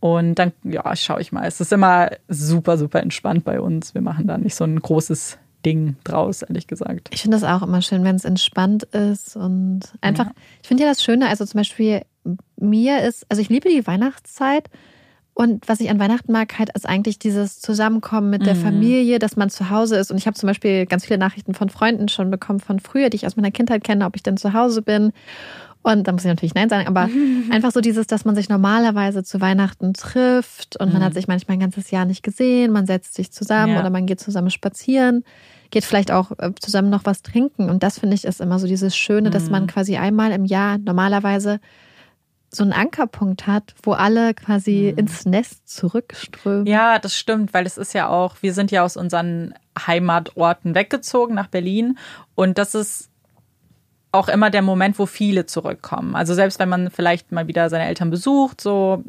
Und dann, ja, schaue ich mal. Es ist immer super, super entspannt bei uns. Wir machen da nicht so ein großes Ding draus, ehrlich gesagt. Ich finde das auch immer schön, wenn es entspannt ist und einfach, ja. ich finde ja das Schöne, also zum Beispiel mir ist, also ich liebe die Weihnachtszeit und was ich an Weihnachten mag, halt ist eigentlich dieses Zusammenkommen mit der mhm. Familie, dass man zu Hause ist. Und ich habe zum Beispiel ganz viele Nachrichten von Freunden schon bekommen von früher, die ich aus meiner Kindheit kenne, ob ich denn zu Hause bin. Und da muss ich natürlich Nein sagen, aber einfach so dieses, dass man sich normalerweise zu Weihnachten trifft und mhm. man hat sich manchmal ein ganzes Jahr nicht gesehen, man setzt sich zusammen ja. oder man geht zusammen spazieren, geht vielleicht auch äh, zusammen noch was trinken. Und das finde ich ist immer so dieses Schöne, mhm. dass man mhm. quasi einmal im Jahr normalerweise so einen Ankerpunkt hat, wo alle quasi mhm. ins Nest zurückströmen. Ja, das stimmt, weil es ist ja auch, wir sind ja aus unseren Heimatorten weggezogen nach Berlin und das ist auch immer der Moment, wo viele zurückkommen. Also selbst wenn man vielleicht mal wieder seine Eltern besucht, so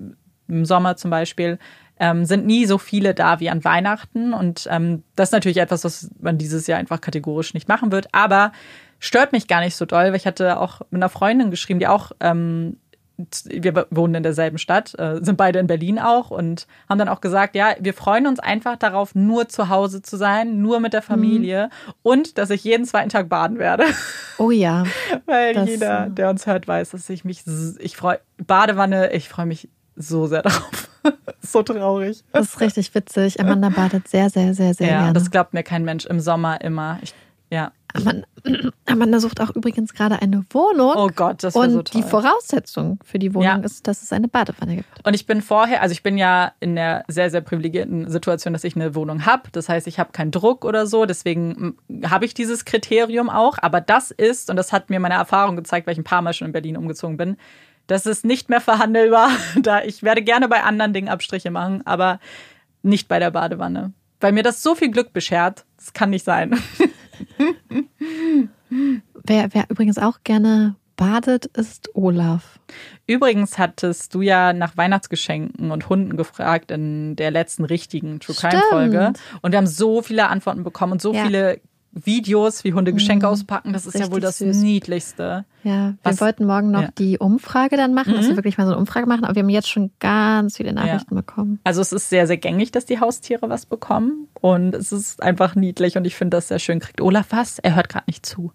im Sommer zum Beispiel, ähm, sind nie so viele da wie an Weihnachten. Und ähm, das ist natürlich etwas, was man dieses Jahr einfach kategorisch nicht machen wird. Aber stört mich gar nicht so doll, weil ich hatte auch mit einer Freundin geschrieben, die auch ähm, wir wohnen in derselben Stadt, äh, sind beide in Berlin auch und haben dann auch gesagt, ja, wir freuen uns einfach darauf, nur zu Hause zu sein, nur mit der Familie mhm. und dass ich jeden zweiten Tag baden werde. Oh ja. Weil das, jeder, äh, der uns hört, weiß, dass ich mich, ich freue, Badewanne, ich freue mich so sehr darauf. so traurig. Das ist richtig witzig. Amanda badet sehr, sehr, sehr, sehr ja, gerne. Das glaubt mir kein Mensch im Sommer immer. Ich, ja. Amanda, Amanda sucht auch übrigens gerade eine Wohnung. Oh Gott, das Und so die Voraussetzung für die Wohnung ja. ist, dass es eine Badewanne gibt. Und ich bin vorher, also ich bin ja in der sehr, sehr privilegierten Situation, dass ich eine Wohnung habe. Das heißt, ich habe keinen Druck oder so. Deswegen habe ich dieses Kriterium auch. Aber das ist, und das hat mir meine Erfahrung gezeigt, weil ich ein paar Mal schon in Berlin umgezogen bin, das ist nicht mehr verhandelbar. Da ich werde gerne bei anderen Dingen Abstriche machen, aber nicht bei der Badewanne. Weil mir das so viel Glück beschert, das kann nicht sein. wer, wer übrigens auch gerne badet, ist Olaf. Übrigens hattest du ja nach Weihnachtsgeschenken und Hunden gefragt in der letzten richtigen True Crime Folge. Und wir haben so viele Antworten bekommen und so ja. viele Videos, wie Hunde Geschenke mhm. auspacken. Das ist Richtig ja wohl das süß. Niedlichste. Ja, wir Was, wollten morgen noch ja. die Umfrage dann machen, mhm. dass wir wirklich mal so eine Umfrage machen, aber wir haben jetzt schon ganz viele Nachrichten ja. bekommen. Also es ist sehr, sehr gängig, dass die Haustiere was bekommen und es ist einfach niedlich und ich finde das sehr schön. Kriegt Olaf was? Er hört gerade nicht zu.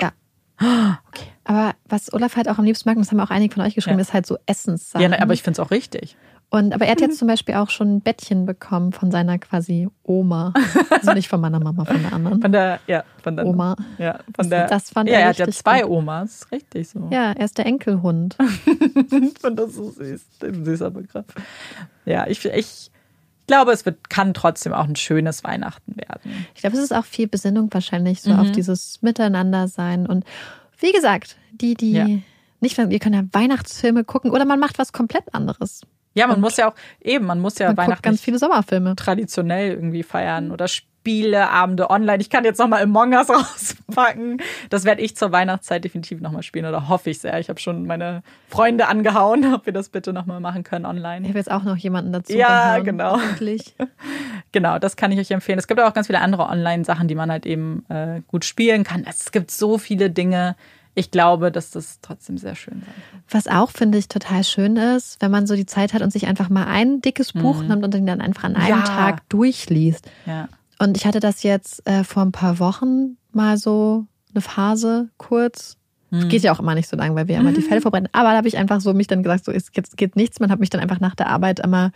Ja. Okay. Aber was Olaf halt auch am liebsten mag, das haben auch einige von euch geschrieben, ja. ist halt so Essenssachen. Ja, aber ich finde es auch richtig. Und, aber er hat jetzt zum Beispiel auch schon ein Bettchen bekommen von seiner quasi Oma. Also nicht von meiner Mama, von der anderen. Von der, ja, von der Oma. Ja, von der. Das fand ja, er, er hat ja zwei. Omas, richtig so. Ja, er ist der Enkelhund. ich finde das so süß, ein süßer Begriff. Ja, ich, ich glaube, es wird, kann trotzdem auch ein schönes Weihnachten werden. Ich glaube, es ist auch viel Besinnung wahrscheinlich so mhm. auf dieses Miteinander sein. Und wie gesagt, die, die ja. nicht, wir können ja Weihnachtsfilme gucken oder man macht was komplett anderes. Ja, man und muss ja auch eben, man muss ja man Weihnachten ganz viele Sommerfilme traditionell irgendwie feiern oder Spieleabende online. Ich kann jetzt noch mal Among Us rauspacken. Das werde ich zur Weihnachtszeit definitiv noch mal spielen oder hoffe ich sehr. Ich habe schon meine Freunde angehauen, ob wir das bitte noch mal machen können online. Ich habe jetzt auch noch jemanden dazu. Ja, gehauen, genau. genau, das kann ich euch empfehlen. Es gibt auch ganz viele andere Online-Sachen, die man halt eben äh, gut spielen kann. Es gibt so viele Dinge ich glaube, dass das trotzdem sehr schön sein kann. Was auch, finde ich, total schön ist, wenn man so die Zeit hat und sich einfach mal ein dickes Buch mhm. nimmt und ihn dann einfach an einem ja. Tag durchliest. Ja. Und ich hatte das jetzt äh, vor ein paar Wochen mal so eine Phase kurz. Mhm. Geht ja auch immer nicht so lang, weil wir immer die Fälle verbrennen. Aber da habe ich einfach so mich dann gesagt, so ist jetzt geht nichts. Man hat mich dann einfach nach der Arbeit immer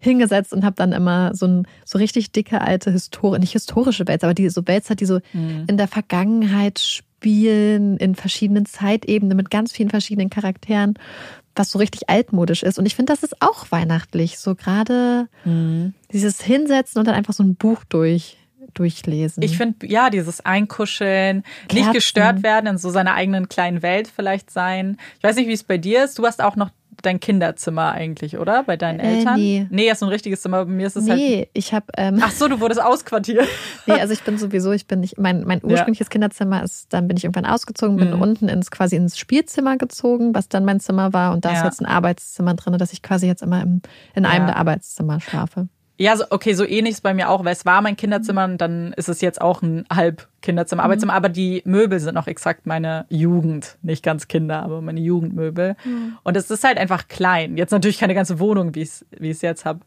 hingesetzt und habe dann immer so ein so richtig dicke alte Historie, nicht historische Wälzer, aber die so Wälzer, die so mhm. in der Vergangenheit spielen, in verschiedenen Zeitebenen mit ganz vielen verschiedenen Charakteren, was so richtig altmodisch ist. Und ich finde, das ist auch weihnachtlich. So gerade mhm. dieses Hinsetzen und dann einfach so ein Buch durch durchlesen. Ich finde, ja, dieses Einkuscheln, Kerzen. nicht gestört werden, in so seiner eigenen kleinen Welt vielleicht sein. Ich weiß nicht, wie es bei dir ist. Du hast auch noch dein Kinderzimmer eigentlich, oder? Bei deinen Äh, Eltern? nee. Nee, das ist so ein richtiges Zimmer. Bei mir ist es halt. Nee, ich habe ähm, Ach so, du wurdest ausquartiert. Nee, also ich bin sowieso, ich bin nicht, mein, mein ursprüngliches Kinderzimmer ist, dann bin ich irgendwann ausgezogen, bin Mhm. unten ins quasi ins Spielzimmer gezogen, was dann mein Zimmer war. Und da ist Ja. jetzt ein Arbeitszimmer drin, dass ich quasi jetzt immer im, in einem Ja. der Arbeitszimmer schlafe. Ja, so, okay, so ähnlich ist bei mir auch, weil es war mein Kinderzimmer und dann ist es jetzt auch ein halb Kinderzimmer, Arbeitszimmer, aber die Möbel sind noch exakt meine Jugend, nicht ganz Kinder, aber meine Jugendmöbel. Und es ist halt einfach klein. Jetzt natürlich keine ganze Wohnung, wie ich es jetzt habe.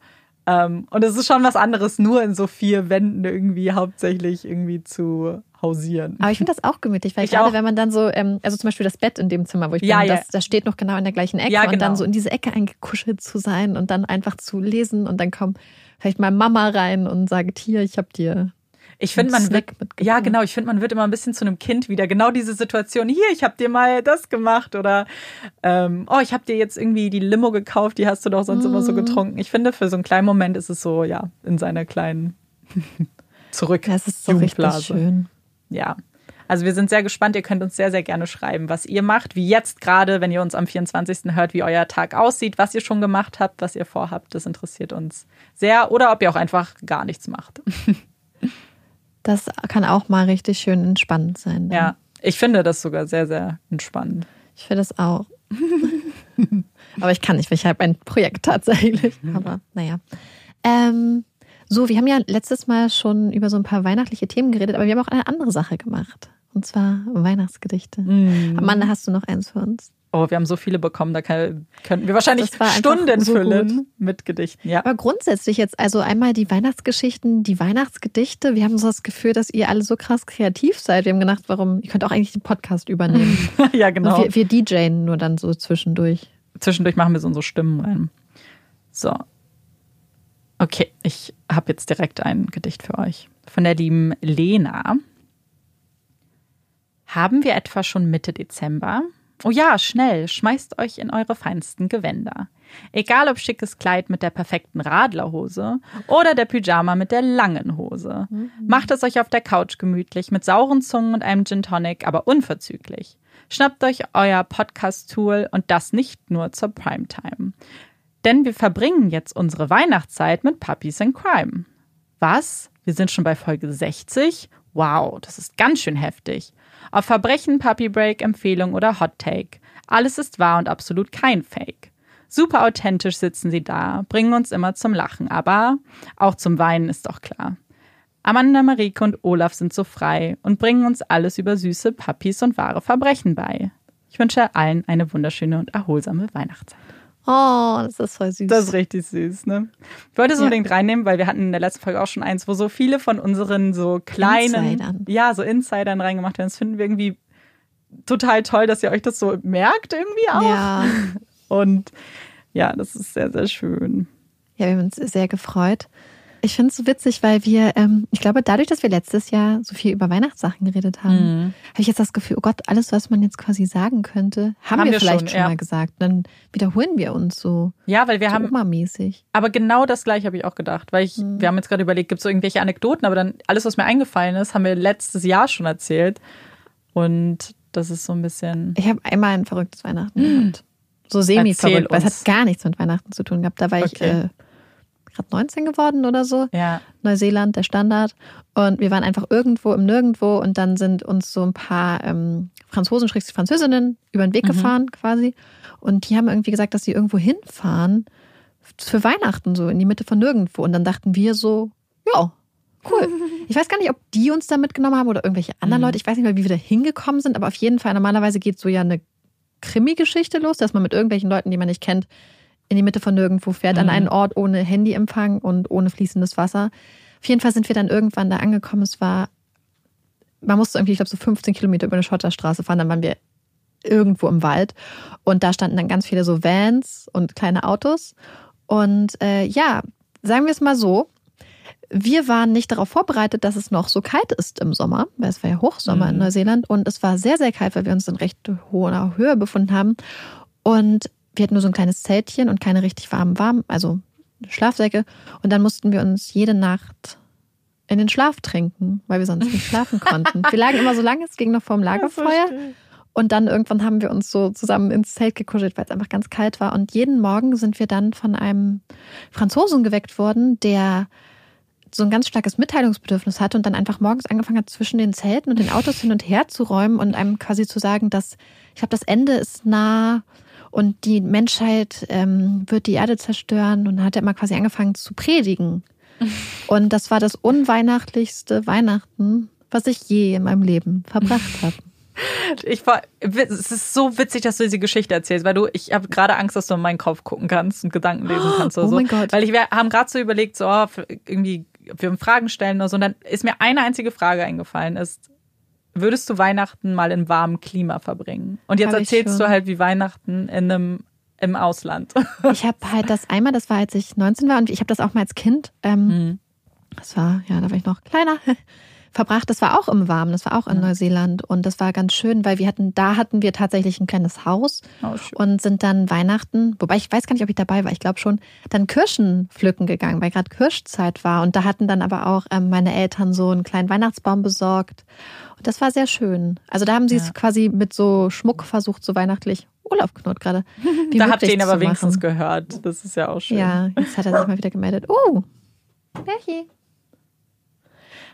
Ähm, und es ist schon was anderes, nur in so vier Wänden irgendwie hauptsächlich irgendwie zu hausieren. Aber ich finde das auch gemütlich, weil Ich gerade auch. wenn man dann so, ähm, also zum Beispiel das Bett in dem Zimmer, wo ich Ja, bin, ja. das, das steht noch genau in der gleichen Ecke Ja, und dann genau. so in diese Ecke eingekuschelt zu sein und dann einfach zu lesen und dann kommt vielleicht mal Mama rein und sagt, hier, ich habe dir Ich finde, man wird, ja genau, ich finde, man wird immer ein bisschen zu einem Kind wieder. Genau diese Situation, hier, ich habe dir mal das gemacht oder ähm, oh, ich habe dir jetzt irgendwie die Limo gekauft, die hast du doch sonst immer Mhm. so getrunken. Ich finde, für so einen kleinen Moment ist es so, ja, in seiner kleinen zurück. Das ist so richtig schön. Ja. Also wir sind sehr gespannt. Ihr könnt uns sehr, sehr gerne schreiben, was ihr macht, wie jetzt gerade, wenn ihr uns am 24. hört, wie euer Tag aussieht, was ihr schon gemacht habt, was ihr vorhabt. Das interessiert uns sehr. Oder ob ihr auch einfach gar nichts macht. Das kann auch mal richtig schön entspannend sein. ne? Ja, ich finde das sogar sehr, sehr entspannend. Ich finde es auch. Aber ich kann nicht, weil ich habe ein Projekt tatsächlich. Aber naja. Ähm, so, wir haben ja letztes Mal schon über so ein paar weihnachtliche Themen geredet, aber wir haben auch eine andere Sache gemacht. Und zwar Weihnachtsgedichte. Amanda, hast du noch eins für uns? Oh, wir haben so viele bekommen, da kann, könnten wir wahrscheinlich Stunden so füllen gut. mit Gedichten. Ja. Aber grundsätzlich jetzt, also einmal die Weihnachtsgeschichten, die Weihnachtsgedichte. Wir haben so das Gefühl, dass ihr alle so krass kreativ seid. Wir haben gedacht, warum, ihr könnt auch eigentlich den Podcast übernehmen. ja, genau. Und wir, wir DJen nur dann so zwischendurch. Zwischendurch machen wir so unsere Stimmen rein. So. Okay, ich habe jetzt direkt ein Gedicht für euch. Von der lieben Lena. Haben wir etwa schon Mitte Dezember? Oh ja, schnell, schmeißt euch in eure feinsten Gewänder. Egal ob schickes Kleid mit der perfekten Radlerhose oder der Pyjama mit der langen Hose. Macht es euch auf der Couch gemütlich mit sauren Zungen und einem Gin Tonic, aber unverzüglich. Schnappt euch euer Podcast-Tool und das nicht nur zur Primetime. Denn wir verbringen jetzt unsere Weihnachtszeit mit Puppies in Crime. Was? Wir sind schon bei Folge 60? Wow, das ist ganz schön heftig. Auf Verbrechen, Puppy Break, Empfehlung oder Hot Take. Alles ist wahr und absolut kein Fake. Super authentisch sitzen sie da, bringen uns immer zum Lachen, aber auch zum Weinen ist doch klar. Amanda, Marike und Olaf sind so frei und bringen uns alles über süße Puppies und wahre Verbrechen bei. Ich wünsche allen eine wunderschöne und erholsame Weihnachtszeit. Oh, das ist voll süß. Das ist richtig süß, ne? Ich wollte es Ja. unbedingt reinnehmen, weil wir hatten in der letzten Folge auch schon eins, wo so viele von unseren so kleinen, Insidern. ja, so Insidern reingemacht werden. Das finden wir irgendwie total toll, dass ihr euch das so merkt irgendwie auch. ja. Und ja, das ist sehr, sehr schön. Ja, wir haben uns sehr gefreut. Ich finde es so witzig, weil wir, ähm, ich glaube, dadurch, dass wir letztes Jahr so viel über Weihnachtssachen geredet haben, Mhm. habe ich jetzt das Gefühl, oh Gott, alles, was man jetzt quasi sagen könnte, haben, Haben wir wir vielleicht schon, schon, ja. mal gesagt. Dann wiederholen wir uns so, Ja, weil wir so haben, Oma-mäßig. aber genau das gleiche habe ich auch gedacht, weil ich, Mhm. wir haben jetzt gerade überlegt, gibt es so irgendwelche Anekdoten, aber dann alles, was mir eingefallen ist, haben wir letztes Jahr schon erzählt. Und das ist so ein bisschen. Ich habe einmal ein verrücktes Weihnachten gehabt. So Erzähl semi-verrückt, weil es hat gar nichts mit Weihnachten zu tun gehabt. Da war ich Okay. äh, gerade 19 geworden oder so. Ja. Neuseeland, der Standard. Und wir waren einfach irgendwo im Nirgendwo und dann sind uns so ein paar ähm, Franzosen, Französinnen über den Weg Mhm. gefahren quasi. Und die haben irgendwie gesagt, dass sie irgendwo hinfahren für Weihnachten, so in die Mitte von nirgendwo. Und dann dachten wir so, ja, cool. Ich weiß gar nicht, ob die uns da mitgenommen haben oder irgendwelche anderen Mhm. Leute. Ich weiß nicht mehr, wie wir da hingekommen sind, aber auf jeden Fall, normalerweise geht so ja eine Krimi-Geschichte los, dass man mit irgendwelchen Leuten, die man nicht kennt, in die Mitte von nirgendwo fährt, an Mhm. einen Ort ohne Handyempfang und ohne fließendes Wasser. Auf jeden Fall sind wir dann irgendwann da angekommen. Es war, man musste irgendwie, ich glaube, so 15 Kilometer über eine Schotterstraße fahren. Dann waren wir irgendwo im Wald und da standen dann ganz viele so Vans und kleine Autos. Und äh, ja, sagen wir es mal so, wir waren nicht darauf vorbereitet, dass es noch so kalt ist im Sommer, weil es war ja Hochsommer in Mhm. Neuseeland und es war sehr, sehr kalt, weil wir uns in recht hoher Höhe befunden haben. Und wir hatten nur so ein kleines Zeltchen und keine richtig warmen, warm, also Schlafsäcke. Und dann mussten wir uns jede Nacht in den Schlaf trinken, weil wir sonst nicht schlafen konnten. Wir lagen immer so lange, es ging noch vorm Lagerfeuer. Und dann irgendwann haben wir uns so zusammen ins Zelt gekuschelt, weil es einfach ganz kalt war. Und jeden Morgen sind wir dann von einem Franzosen geweckt worden, der so ein ganz starkes Mitteilungsbedürfnis hatte und dann einfach morgens angefangen hat, zwischen den Zelten und den Autos hin und her zu räumen und einem quasi zu sagen, dass ich glaube, das Ende ist nah und die Menschheit ähm, wird die Erde zerstören. Und hat er immer quasi angefangen zu predigen. Und das war das unweihnachtlichste Weihnachten, was ich je in meinem Leben verbracht habe. Ich war, es ist so witzig, dass du diese Geschichte erzählst, weil du, ich habe gerade Angst, dass du in meinen Kopf gucken kannst und Gedanken lesen kannst oder oh so. mein Gott. Weil ich, wir haben gerade so überlegt, so oh, irgendwie, wir Fragen stellen oder so. Und dann ist mir eine einzige Frage eingefallen, ist, würdest du Weihnachten mal in warmem Klima verbringen? Und jetzt Hab erzählst du halt wie Weihnachten in einem im Ausland. Ich habe halt das einmal, das war, als ich 19 war und ich habe das auch mal als Kind, ähm, Mhm. das war, ja, da war ich noch kleiner, verbracht. Das war auch im Warmen, das war auch in Ja. Neuseeland und das war ganz schön, weil wir hatten, da hatten wir tatsächlich ein kleines Haus Oh, und sind dann Weihnachten, wobei ich weiß gar nicht, ob ich dabei war, ich glaube schon, dann Kirschen pflücken gegangen, weil gerade Kirschzeit war. Und da hatten dann aber auch ähm, meine Eltern so einen kleinen Weihnachtsbaum besorgt. Das war sehr schön. Also da haben sie Ja. es quasi mit so Schmuck versucht, so weihnachtlich. Olaf knurrt gerade. da habt ihr ihn aber wenigstens machen. gehört. Das ist ja auch schön. Ja, jetzt hat er sich mal wieder gemeldet. Oh, Lerchi.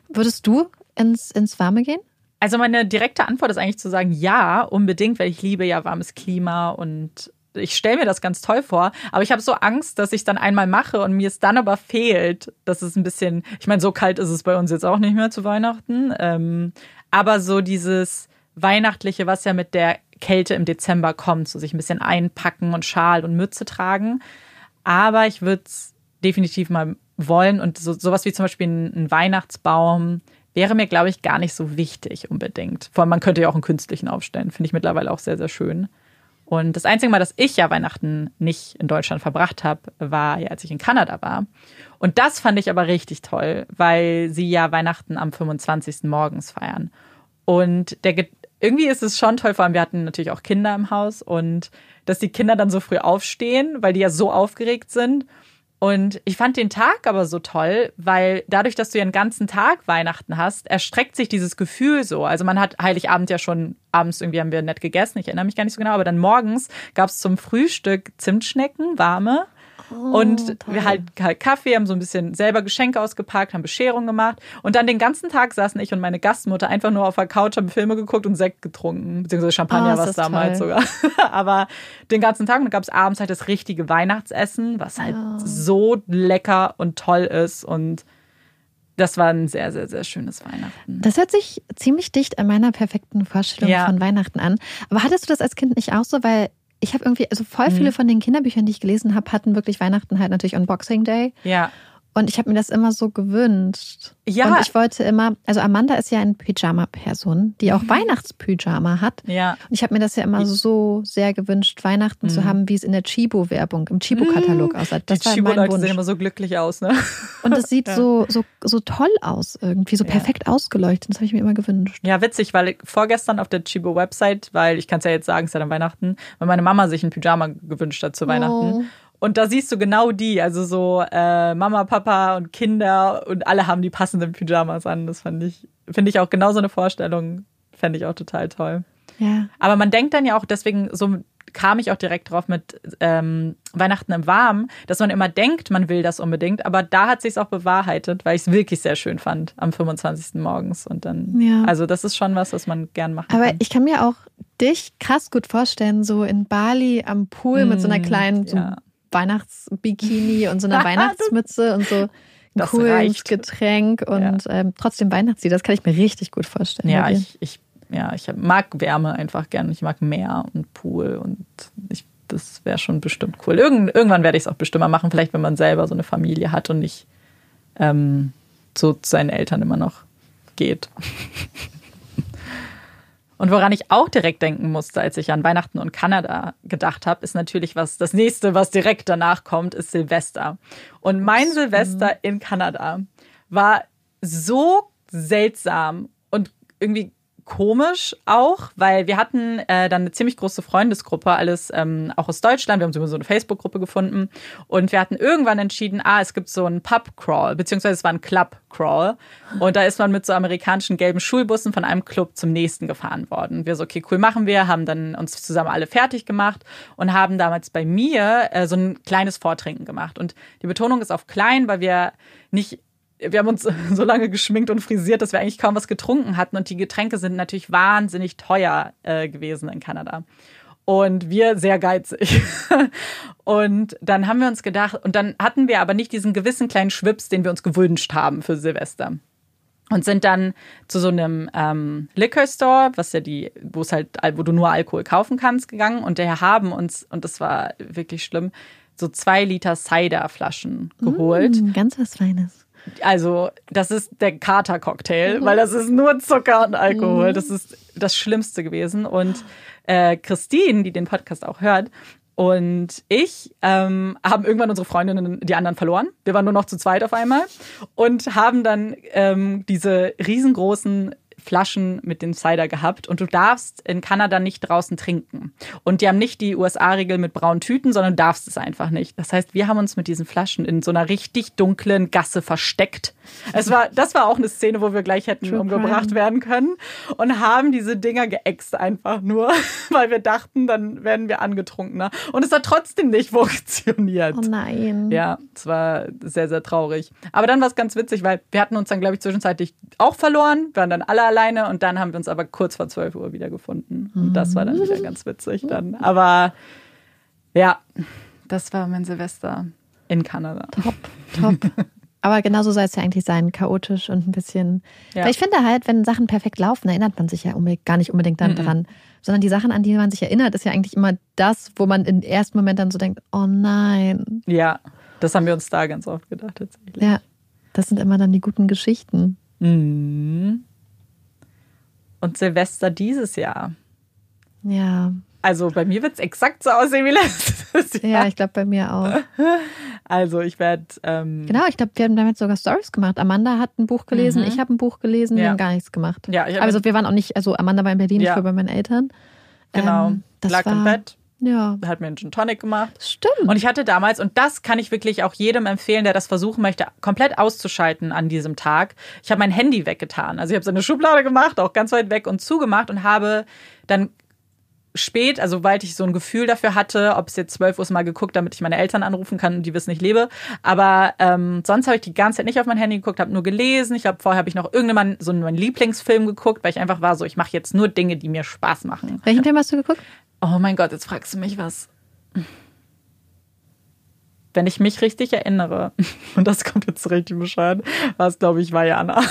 Würdest du ins, ins Warme gehen? Also meine direkte Antwort ist eigentlich zu sagen, ja, unbedingt, weil ich liebe ja warmes Klima und ich stelle mir das ganz toll vor. Aber ich habe so Angst, dass ich es dann einmal mache und mir es dann aber fehlt. Das ist ein bisschen, ich meine, so kalt ist es bei uns jetzt auch nicht mehr zu Weihnachten. Ähm, aber so dieses Weihnachtliche, was ja mit der Kälte im Dezember kommt, so sich ein bisschen einpacken und Schal und Mütze tragen. Aber ich würde es definitiv mal wollen und so, sowas wie zum Beispiel ein Weihnachtsbaum wäre mir, glaube ich, gar nicht so wichtig unbedingt. Vor allem, man könnte ja auch einen künstlichen aufstellen. Finde ich mittlerweile auch sehr, sehr schön. Und das einzige Mal, dass ich ja Weihnachten nicht in Deutschland verbracht habe, war ja, als ich in Kanada war. Und das fand ich aber richtig toll, weil sie ja Weihnachten am 25. morgens feiern. Und der, Ge- irgendwie ist es schon toll, vor allem wir hatten natürlich auch Kinder im Haus und dass die Kinder dann so früh aufstehen, weil die ja so aufgeregt sind. Und ich fand den Tag aber so toll, weil dadurch, dass du ja einen ganzen Tag Weihnachten hast, erstreckt sich dieses Gefühl so. Also man hat Heiligabend ja schon abends irgendwie haben wir nett gegessen, ich erinnere mich gar nicht so genau, aber dann morgens gab es zum Frühstück Zimtschnecken, warme. Und toll. wir halt, halt Kaffee, haben so ein bisschen selber Geschenke ausgepackt, haben Bescherung gemacht. Und dann den ganzen Tag saßen ich und meine Gastmutter einfach nur auf der Couch, haben Filme geguckt und Sekt getrunken, beziehungsweise Champagner Oh, ist was das damals toll. sogar. Aber den ganzen Tag, und dann gab es abends halt das richtige Weihnachtsessen, was halt Oh. so lecker und toll ist. Und das war ein sehr, sehr, sehr schönes Weihnachten. Das hört sich ziemlich dicht an meiner perfekten Vorstellung Ja. von Weihnachten an. Aber hattest du das als Kind nicht auch so? Weil ich habe irgendwie, also voll Mhm. viele von den Kinderbüchern, die ich gelesen habe, hatten wirklich Weihnachten halt natürlich on Boxing Day. Ja. Und ich habe mir das immer so gewünscht. Ja. Und ich wollte immer, also Amanda ist ja eine Pyjama-Person, die Mhm. auch Weihnachtspyjama hat. Ja. Und ich habe mir das ja immer so sehr gewünscht, Weihnachten zu Mhm. haben, wie es in der Chibo-Werbung, im Chibo-Katalog aussah. Das die Chibo-Leute sehen immer so glücklich aus, ne? Und es sieht Ja. so, so, so toll aus irgendwie, so Ja. perfekt ausgeleuchtet. Das habe ich mir immer gewünscht. Ja, witzig, weil vorgestern auf der Chibo-Website, weil ich kann es ja jetzt sagen, es ist ja dann Weihnachten, weil meine Mama sich ein Pyjama gewünscht hat zu Weihnachten. Oh. Und da siehst du genau die, also so äh, Mama, Papa und Kinder und alle haben die passenden Pyjamas an. Das fand ich, finde ich auch genau so eine Vorstellung, fände ich auch total toll. Ja. Aber man denkt dann ja auch, deswegen so kam ich auch direkt drauf mit ähm, Weihnachten im Warmen, dass man immer denkt, man will das unbedingt, aber da hat sich auch bewahrheitet, weil ich es wirklich sehr schön fand am 25. morgens und dann, Ja. also das ist schon was, was man gern machen Aber kann. ich kann mir auch dich krass gut vorstellen, so in Bali am Pool mit so einer Mm, kleinen so ja. Weihnachtsbikini und so einer Weihnachtsmütze und so ein cooles. Getränk und ähm, trotzdem Weihnachtslied. Das kann ich mir richtig gut vorstellen. Ja, ich, ich, ja, ich mag Wärme einfach gern. Ich mag Meer und Pool und ich, das wäre schon bestimmt cool. Irgend, irgendwann werde ich es auch bestimmt mal machen, vielleicht wenn man selber so eine Familie hat und nicht ähm, so zu seinen Eltern immer noch geht. Und woran ich auch direkt denken musste, als ich an Weihnachten und Kanada gedacht habe, ist natürlich, was das nächste, was direkt danach kommt, ist Silvester. Und mein Silvester in Kanada war so seltsam und irgendwie komisch auch, weil wir hatten äh, dann eine ziemlich große Freundesgruppe, alles ähm, auch aus Deutschland. Wir haben so eine Facebook-Gruppe gefunden und wir hatten irgendwann entschieden, ah, es gibt so einen Pub-Crawl, beziehungsweise es war ein Club-Crawl. Und da ist man mit so amerikanischen gelben Schulbussen von einem Club zum nächsten gefahren worden. Wir so, okay, cool, machen wir, haben dann uns zusammen alle fertig gemacht und haben damals bei mir äh, so ein kleines Vortrinken gemacht. Und die Betonung ist auf klein, weil wir nicht wir haben uns so lange geschminkt und frisiert, dass wir eigentlich kaum was getrunken hatten. Und die Getränke sind natürlich wahnsinnig teuer äh, gewesen in Kanada. Und wir sehr geizig. und dann haben wir uns gedacht, und dann hatten wir aber nicht diesen gewissen kleinen Schwips, den wir uns gewünscht haben für Silvester. Und sind dann zu so einem ähm, Liquor Store, was ja die, wo es halt, wo du nur Alkohol kaufen kannst, gegangen. Und daher haben uns, und das war wirklich schlimm, so zwei Liter Cider-Flaschen geholt. Mm, ganz was Feines. Also, das ist der Kater-Cocktail, mhm. weil das ist nur Zucker und Alkohol. Mhm. Das ist das Schlimmste gewesen. Und äh, Christine, die den Podcast auch hört, und ich ähm, haben irgendwann unsere Freundinnen, die anderen verloren. Wir waren nur noch zu zweit auf einmal und haben dann ähm, diese riesengroßen Flaschen mit dem Cider gehabt und du darfst in Kanada nicht draußen trinken. Und die haben nicht die USA-Regel mit braunen Tüten, sondern darfst es einfach nicht. Das heißt, wir haben uns mit diesen Flaschen in so einer richtig dunklen Gasse versteckt. Es war, das war auch eine Szene, wo wir gleich hätten True umgebracht crime. werden können und haben diese Dinger geäxt einfach nur, weil wir dachten, dann werden wir angetrunkener. Und es hat trotzdem nicht funktioniert. Oh nein. Ja, es war sehr, sehr traurig. Aber dann war es ganz witzig, weil wir hatten uns dann, glaube ich, zwischenzeitlich auch verloren, waren dann alle alleine und dann haben wir uns aber kurz vor 12 Uhr wieder gefunden. Und das war dann wieder mhm. ganz witzig dann. Aber ja, das war mein Silvester in Kanada. Top, top. Aber genauso soll es ja eigentlich sein, chaotisch und ein bisschen. Ja. Weil ich finde halt, wenn Sachen perfekt laufen, erinnert man sich ja gar nicht unbedingt dann mhm. dran. Sondern die Sachen, an die man sich erinnert, ist ja eigentlich immer das, wo man im ersten Moment dann so denkt, oh nein. Ja, das haben wir uns da ganz oft gedacht tatsächlich. Ja, das sind immer dann die guten Geschichten. Mhm und Silvester dieses Jahr. Ja. Also bei mir wird es exakt so aussehen wie letztes Jahr. Ja, ich glaube bei mir auch. Also ich werde. Ähm genau, ich glaube, wir haben damit sogar Stories gemacht. Amanda hat ein Buch gelesen, mhm. ich habe ein Buch gelesen, ja. wir haben gar nichts gemacht. Ja, also wir waren auch nicht, also Amanda war in Berlin, ja. ich war bei meinen Eltern. Genau. Ähm, das Lag war, im Bett. Ja. Hat mir einen Gin Tonic gemacht. Stimmt. Und ich hatte damals, und das kann ich wirklich auch jedem empfehlen, der das versuchen möchte, komplett auszuschalten an diesem Tag. Ich habe mein Handy weggetan. Also ich habe so eine Schublade gemacht, auch ganz weit weg und zugemacht und habe dann spät, also sobald ich so ein Gefühl dafür hatte, ob es jetzt zwölf Uhr ist, mal geguckt, damit ich meine Eltern anrufen kann und die wissen, ich lebe. Aber ähm, sonst habe ich die ganze Zeit nicht auf mein Handy geguckt, habe nur gelesen. Ich glaube, vorher habe ich noch irgendwann so einen Lieblingsfilm geguckt, weil ich einfach war so, ich mache jetzt nur Dinge, die mir Spaß machen. Welchen Film hast du geguckt? Oh mein Gott, jetzt fragst du mich was. Wenn ich mich richtig erinnere, und das kommt jetzt richtig bescheuert, war es, glaube ich, Vajana.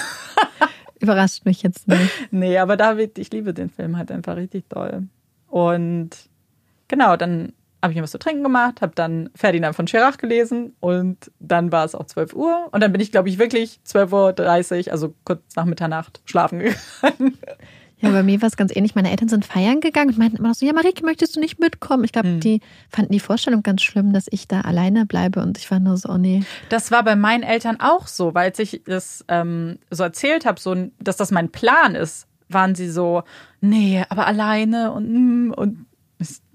Überrascht mich jetzt nicht. Nee, aber David, ich liebe den Film halt einfach richtig doll. Und genau, dann habe ich mir was zu trinken gemacht, habe dann Ferdinand von Schirach gelesen und dann war es auch 12 Uhr. Und dann bin ich, glaube ich, wirklich 12.30 Uhr, also kurz nach Mitternacht, schlafen gegangen. Ja, bei mir war es ganz ähnlich. Meine Eltern sind feiern gegangen und meinten immer noch so, ja, Marike, möchtest du nicht mitkommen? Ich glaube, hm. die fanden die Vorstellung ganz schlimm, dass ich da alleine bleibe und ich war nur so, oh nee. Das war bei meinen Eltern auch so, weil als ich das ähm, so erzählt habe, so, dass das mein Plan ist, waren sie so, nee, aber alleine und, mm, und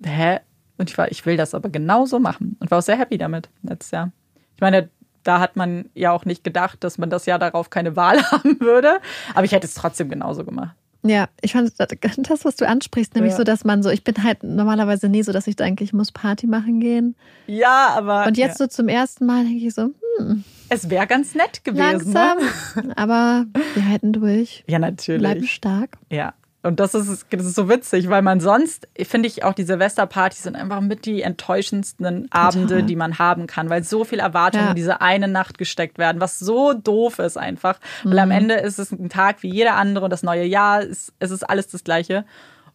hä? Und ich war, ich will das aber genauso machen und war auch sehr happy damit letztes Jahr. Ich meine, da hat man ja auch nicht gedacht, dass man das Jahr darauf keine Wahl haben würde, aber ich hätte es trotzdem genauso gemacht. Ja, ich fand das, was du ansprichst, nämlich ja. so, dass man so, ich bin halt normalerweise nie so, dass ich denke, ich muss Party machen gehen. Ja, aber. Und jetzt ja. so zum ersten Mal denke ich so, hm. Es wäre ganz nett gewesen. Langsam, ne? aber wir halten durch. Ja, natürlich. Bleiben stark. Ja. Und das ist, das ist so witzig, weil man sonst, finde ich, auch die Silvesterpartys sind einfach mit die enttäuschendsten Abende, die man haben kann, weil so viel Erwartungen ja. in diese eine Nacht gesteckt werden, was so doof ist einfach. Mhm. Weil am mhm. Ende ist es ein Tag wie jeder andere und das neue Jahr, ist, es ist alles das Gleiche.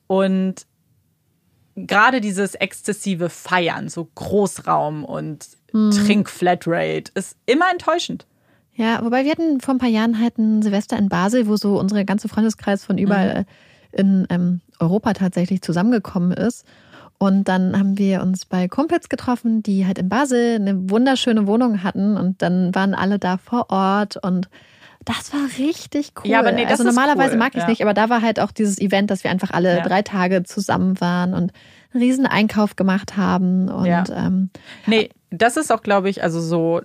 Und gerade dieses exzessive Feiern, so Großraum und mhm. Trink-Flatrate, ist immer enttäuschend. Ja, wobei wir hatten vor ein paar Jahren halt ein Silvester in Basel, wo so unsere ganze Freundeskreis von überall mhm in ähm, Europa tatsächlich zusammengekommen ist. Und dann haben wir uns bei Kumpels getroffen, die halt in Basel eine wunderschöne Wohnung hatten. Und dann waren alle da vor Ort und Das war richtig cool. Ja, aber nee, das also normalerweise cool, mag ich ja. nicht, aber da war halt auch dieses Event, dass wir einfach alle Ja. drei Tage zusammen waren und einen riesen Einkauf gemacht haben. Und Ja. ähm, Nee, das ist auch, glaube ich, also so.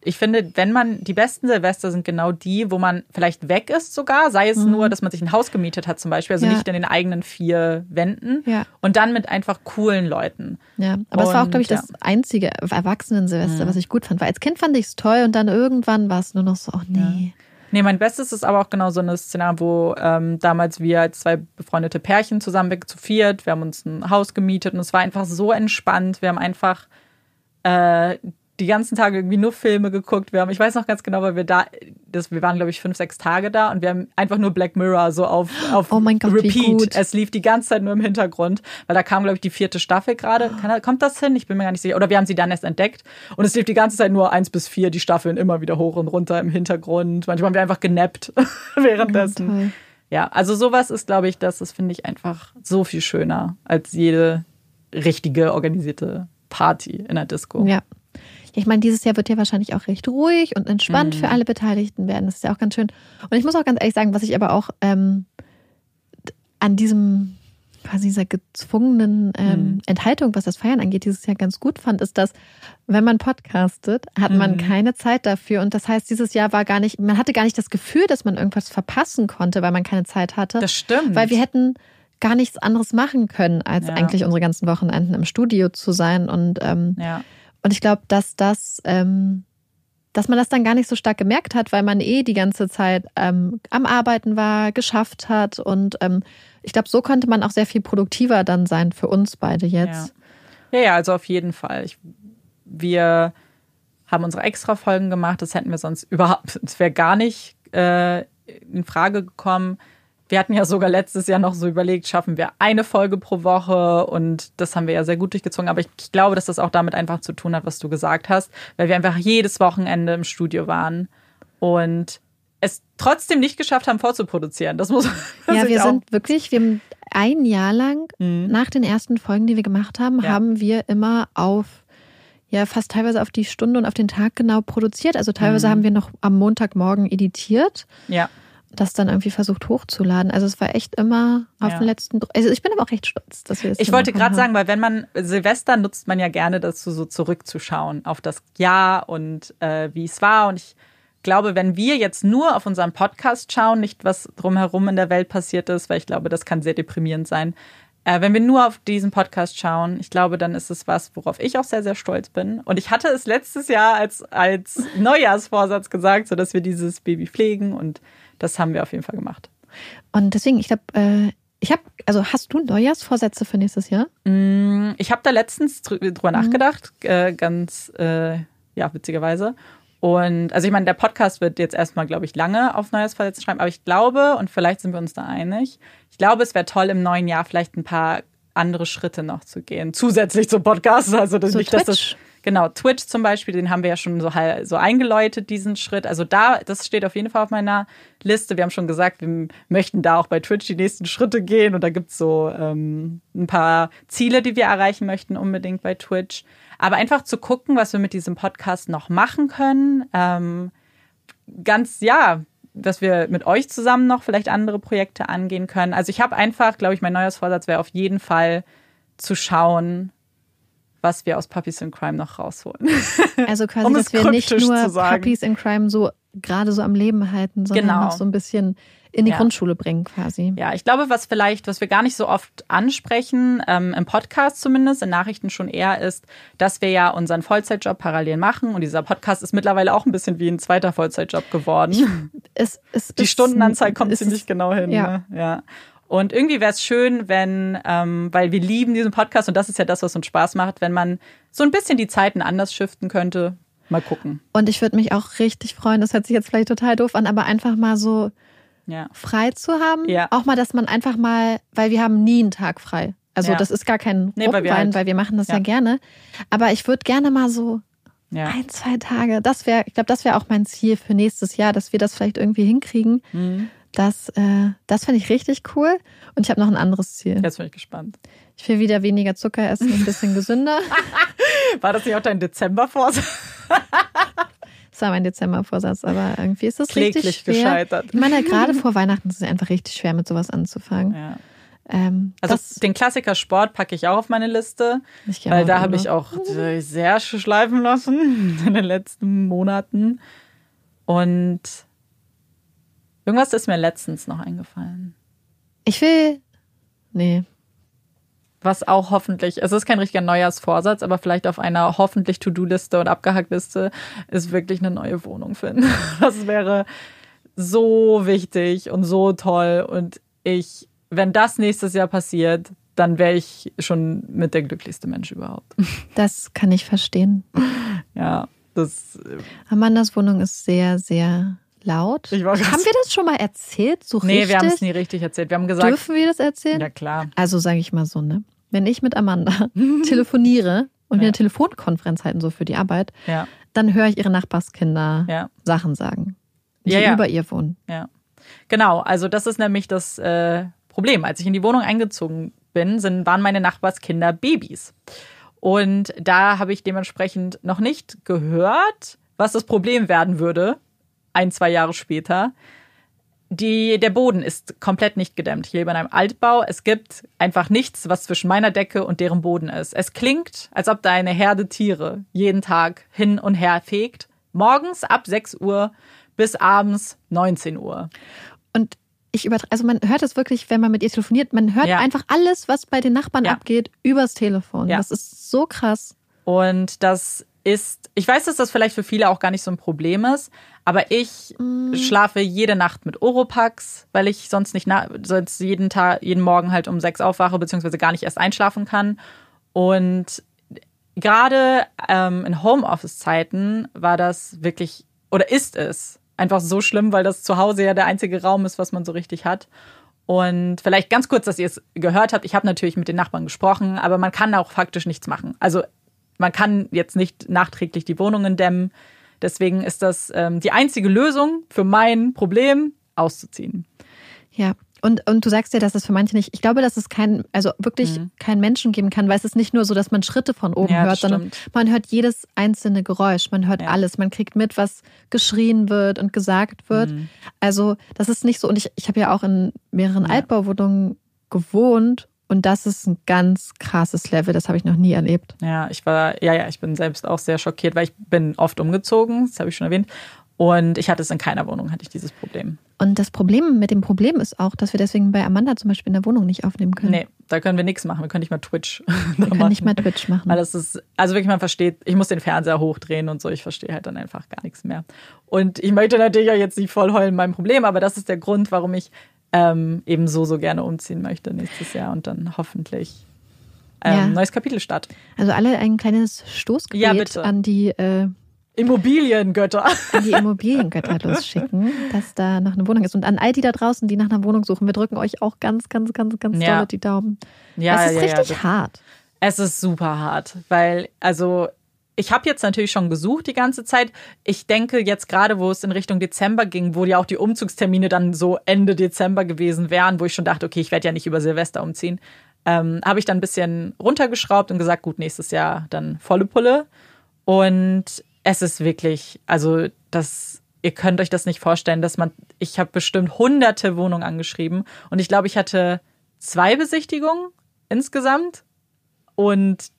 Ich finde, wenn man, die besten Silvester sind genau die, wo man vielleicht weg ist sogar, sei es nur, dass man sich ein Haus gemietet hat zum Beispiel, also Mhm. Ja. nicht in den eigenen vier Wänden Ja. und dann mit einfach coolen Leuten. ja, aber es war auch, Und, glaube ich, das ja. einzige Erwachsenen-Silvester, Mhm. was ich gut fand. Weil als Kind fand ich es toll und dann irgendwann war es nur noch so, oh nee. Nee, mein Bestes ist aber auch genau so ein Szenario, wo ähm, damals wir als zwei befreundete Pärchen zusammen weg zu viert, wir haben uns ein Haus gemietet und es war einfach so entspannt. Wir haben einfach äh, die ganzen Tage irgendwie nur Filme geguckt. Wir haben, ich weiß noch ganz genau, weil wir da, das, wir waren glaube ich fünf, sechs Tage da und wir haben einfach nur Black Mirror so auf, auf Oh Gott, Repeat. Es lief die ganze Zeit nur im Hintergrund, weil da kam glaube ich die vierte Staffel gerade. Kommt das hin? Ich bin mir gar nicht sicher. Oder wir haben sie dann erst entdeckt und es lief die ganze Zeit nur eins bis vier, die Staffeln immer wieder hoch und runter im Hintergrund. Manchmal haben wir einfach genappt währenddessen. Toll. Ja, also sowas ist, glaube ich, das, das finde ich einfach so viel schöner als jede richtige organisierte Party in der Disco. Ja. Ich meine, dieses Jahr wird ja wahrscheinlich auch recht ruhig und entspannt Mhm. für alle Beteiligten werden. Das ist ja auch ganz schön. Und ich muss auch ganz ehrlich sagen, was ich aber auch ähm, an diesem quasi dieser gezwungenen ähm, Mhm. Enthaltung, was das Feiern angeht, dieses Jahr ganz gut fand, ist, dass wenn man podcastet, hat man Mhm. keine Zeit dafür. Und das heißt, dieses Jahr war gar nicht, man hatte gar nicht das Gefühl, dass man irgendwas verpassen konnte, weil man keine Zeit hatte. Das stimmt. Weil wir hätten gar nichts anderes machen können, als Ja. eigentlich unsere ganzen Wochenenden im Studio zu sein. Und, ähm, ja. Und ich glaube, dass das, ähm, dass man das dann gar nicht so stark gemerkt hat, weil man eh die ganze Zeit ähm, am Arbeiten war, geschafft hat. Und ähm, ich glaube, so konnte man auch sehr viel produktiver dann sein für uns beide jetzt. Ja, ja, also auf jeden Fall. Ich, wir haben unsere Extra-Folgen gemacht, das hätten wir sonst überhaupt, es wäre gar nicht äh, in Frage gekommen. Wir hatten ja sogar letztes Jahr noch so überlegt, schaffen wir eine Folge pro Woche und das haben wir ja sehr gut durchgezogen. Aber ich, ich glaube, dass das auch damit einfach zu tun hat, was du gesagt hast, weil wir einfach jedes Wochenende im Studio waren und es trotzdem nicht geschafft haben, vorzuproduzieren. Das muss das Ja, wir sind wirklich, wir haben ein Jahr lang Mhm. nach den ersten Folgen, die wir gemacht haben, Ja. haben wir immer auf, ja, fast teilweise auf die Stunde und auf den Tag genau produziert. Also teilweise Mhm. haben wir noch am Montagmorgen editiert, ja. Das dann irgendwie versucht hochzuladen. Also es war echt immer auf Ja. den letzten, Dr- also ich bin aber auch recht stolz, dass wir das Ich wollte gerade sagen, weil wenn man Silvester nutzt man ja gerne dazu, so zurückzuschauen auf das Jahr und äh, wie es war. Und ich glaube, wenn wir jetzt nur auf unseren Podcast schauen, nicht was drumherum in der Welt passiert ist, weil ich glaube, das kann sehr deprimierend sein. Äh, wenn wir nur auf diesen Podcast schauen, ich glaube, dann ist es was, worauf ich auch sehr, sehr stolz bin. Und ich hatte es letztes Jahr als, als Neujahrsvorsatz gesagt, so dass wir dieses Baby pflegen und das haben wir auf jeden Fall gemacht. Und deswegen, ich glaube, äh, ich habe, also hast du Neujahrsvorsätze für nächstes Jahr? Mm, Ich habe da letztens drü- drüber nachgedacht, äh, ganz äh, ja witzigerweise. Und also ich meine, der Podcast wird jetzt erstmal, glaube ich, lange auf Neujahrsvorsätze schreiben, aber ich glaube, und vielleicht sind wir uns da einig, ich glaube, es wäre toll, im neuen Jahr vielleicht ein paar andere Schritte noch zu gehen, zusätzlich zum Podcast. Also das So nicht, dass das Twitch? Genau, Twitch zum Beispiel, den haben wir ja schon so, so eingeläutet, diesen Schritt. Also da, das steht auf jeden Fall auf meiner Liste. Wir haben schon gesagt, wir möchten da auch bei Twitch die nächsten Schritte gehen. Und da gibt's so ähm, ein paar Ziele, die wir erreichen möchten, unbedingt bei Twitch. Aber einfach zu gucken, was wir mit diesem Podcast noch machen können. Ähm, ganz, ja, dass wir mit euch zusammen noch vielleicht andere Projekte angehen können. Also ich habe einfach, glaube ich, mein neues Vorsatz wäre auf jeden Fall zu schauen, was wir aus Puppies in Crime noch rausholen. Also quasi, Um es dass wir nicht nur. Puppies in Crime so gerade so am Leben halten, sondern Genau. noch so ein bisschen in die Ja. Grundschule bringen quasi. Ja, ich glaube, was vielleicht, was wir gar nicht so oft ansprechen, ähm, im Podcast zumindest, in Nachrichten schon eher ist, dass wir ja unseren Vollzeitjob parallel machen und dieser Podcast ist mittlerweile auch ein bisschen wie ein zweiter Vollzeitjob geworden. Es, es Die ist- Stundenanzahl kommt es ziemlich genau hin. ja. Ne? ja. Und irgendwie wäre es schön, wenn, ähm, weil wir lieben diesen Podcast und das ist ja das, was uns Spaß macht, wenn man so ein bisschen die Zeiten anders shiften könnte. Mal gucken. Und ich würde mich auch richtig freuen, das hört sich jetzt vielleicht total doof an, aber einfach mal so Ja. frei zu haben. Ja. Auch mal, dass man einfach mal, weil wir haben nie einen Tag frei. Also Ja. das ist gar kein Nee, weil wir halt- weil wir machen das ja, ja. gerne. Aber ich würde gerne mal so Ja. ein, zwei Tage, das wäre, ich glaube, das wäre auch mein Ziel für nächstes Jahr, dass wir das vielleicht irgendwie hinkriegen. Mhm. Das, äh, das finde ich richtig cool. Und ich habe noch ein anderes Ziel. Jetzt bin ich gespannt. Ich will wieder weniger Zucker essen, ein bisschen gesünder. War das nicht auch dein Dezember-Vorsatz? zwar mein Dezembervorsatz, aber irgendwie ist das Kläglich richtig schwer. gescheitert. Ich meine, gerade vor Weihnachten ist es einfach richtig schwer, mit sowas anzufangen. Ja. Ähm, Also das, den Klassiker Sport packe ich auch auf meine Liste, weil da habe ich auch sehr schleifen lassen in den letzten Monaten. Und irgendwas ist mir letztens noch eingefallen. Ich will. Nee. Was auch hoffentlich, es ist kein richtiger Neujahrsvorsatz, aber vielleicht auf einer hoffentlich To-Do-Liste und Abgehackt-Liste ist wirklich eine neue Wohnung finden. Das wäre so wichtig und so toll. Und ich, wenn das nächstes Jahr passiert, dann wäre ich schon mit der glücklichste Mensch überhaupt. Das kann ich verstehen. Ja, das, Amandas Wohnung ist sehr, sehr laut. Haben wir das schon mal erzählt? So nee, richtig? wir haben es nie richtig erzählt. Wir haben gesagt, Dürfen wir das erzählen? ja klar. Also sage ich mal so, ne? Wenn ich mit Amanda telefoniere und wir Ja. eine Telefonkonferenz halten, so für die Arbeit, Ja, dann höre ich ihre Nachbarskinder ja. Sachen sagen, die Ja, ja. über ihr wohnen. Ja, genau. Also das ist nämlich das äh, Problem. Als ich in die Wohnung eingezogen bin, sind, waren meine Nachbarskinder Babys. Und da habe ich dementsprechend noch nicht gehört, was das Problem werden würde, ein, zwei Jahre später. Die, der Boden ist komplett nicht gedämmt. Ich lebe in einem Altbau. Es gibt einfach nichts, was zwischen meiner Decke und deren Boden ist. Es klingt, als ob da eine Herde Tiere jeden Tag hin und her fegt. Morgens ab 6 Uhr bis abends 19 Uhr. Und ich übertreibe, also man hört es wirklich, wenn man mit ihr telefoniert, man hört Ja. einfach alles, was bei den Nachbarn Ja. abgeht, übers Telefon. Ja. Das ist so krass. Und das ist, ich weiß, dass das vielleicht für viele auch gar nicht so ein Problem ist, aber ich schlafe jede Nacht mit Oropax, weil ich sonst nicht, sonst jeden Tag, jeden Morgen halt um sechs aufwache, beziehungsweise gar nicht erst einschlafen kann. Und gerade ähm, in Homeoffice-Zeiten war das wirklich, oder ist es einfach so schlimm, weil das zu Hause ja der einzige Raum ist, was man so richtig hat. Und vielleicht ganz kurz, dass ihr es gehört habt. Ich habe natürlich mit den Nachbarn gesprochen, aber man kann auch faktisch nichts machen. Also man kann jetzt nicht nachträglich die Wohnungen dämmen. Deswegen ist das ähm, die einzige Lösung für mein Problem, auszuziehen. Ja. Und, und du sagst ja, dass es für manche nicht, ich glaube, dass es kein, also wirklich keinen Menschen geben kann, weil es ist nicht nur so, dass man Schritte von oben Mhm. Ja, hört, sondern stimmt. man hört jedes einzelne Geräusch, man hört Ja. alles, man kriegt mit, was geschrien wird und gesagt wird. Mhm. Also das ist nicht so, und ich, ich habe ja auch in mehreren Altbauwohnungen gewohnt und das ist ein ganz krasses Level, das habe ich noch nie erlebt. Ja, ich war, ja, ja, ich bin selbst auch sehr schockiert, weil ich bin oft umgezogen, das habe ich schon erwähnt. Und ich hatte es in keiner Wohnung, hatte ich dieses Problem. Und das Problem mit dem Problem ist auch, dass wir deswegen bei Amanda zum Beispiel in der Wohnung nicht aufnehmen können. Nee, da können wir nichts machen. Wir können nicht mal Twitch. wir können nicht mal Twitch machen. Weil das ist, also wirklich, man versteht, ich muss den Fernseher hochdrehen und so, ich verstehe halt dann einfach gar nichts mehr. Und ich möchte natürlich auch jetzt nicht voll heulen mein Problem, aber das ist der Grund, warum ich ähm, eben so, so gerne umziehen möchte nächstes Jahr und dann hoffentlich ähm, Ja. neues Kapitel starten. Also alle ein kleines Stoßgebet Ja, bitte. an die äh, Immobiliengötter. an die Immobiliengötter losschicken, dass da noch eine Wohnung ist. Und an all die da draußen, die nach einer Wohnung suchen, wir drücken euch auch ganz, ganz, ganz, ganz Ja. doll die Daumen. Ja, es ist ja, richtig hart. Es ist super hart, weil, also, ich habe jetzt natürlich schon gesucht die ganze Zeit. Ich denke jetzt gerade, wo es in Richtung Dezember ging, wo ja auch die Umzugstermine dann so Ende Dezember gewesen wären, wo ich schon dachte, okay, ich werde ja nicht über Silvester umziehen, ähm, habe ich dann ein bisschen runtergeschraubt und gesagt, gut, nächstes Jahr dann volle Pulle. Und es ist wirklich, also das, ihr könnt euch das nicht vorstellen, dass man, ich habe bestimmt hunderte Wohnungen angeschrieben und ich glaube, ich hatte zwei Besichtigungen insgesamt und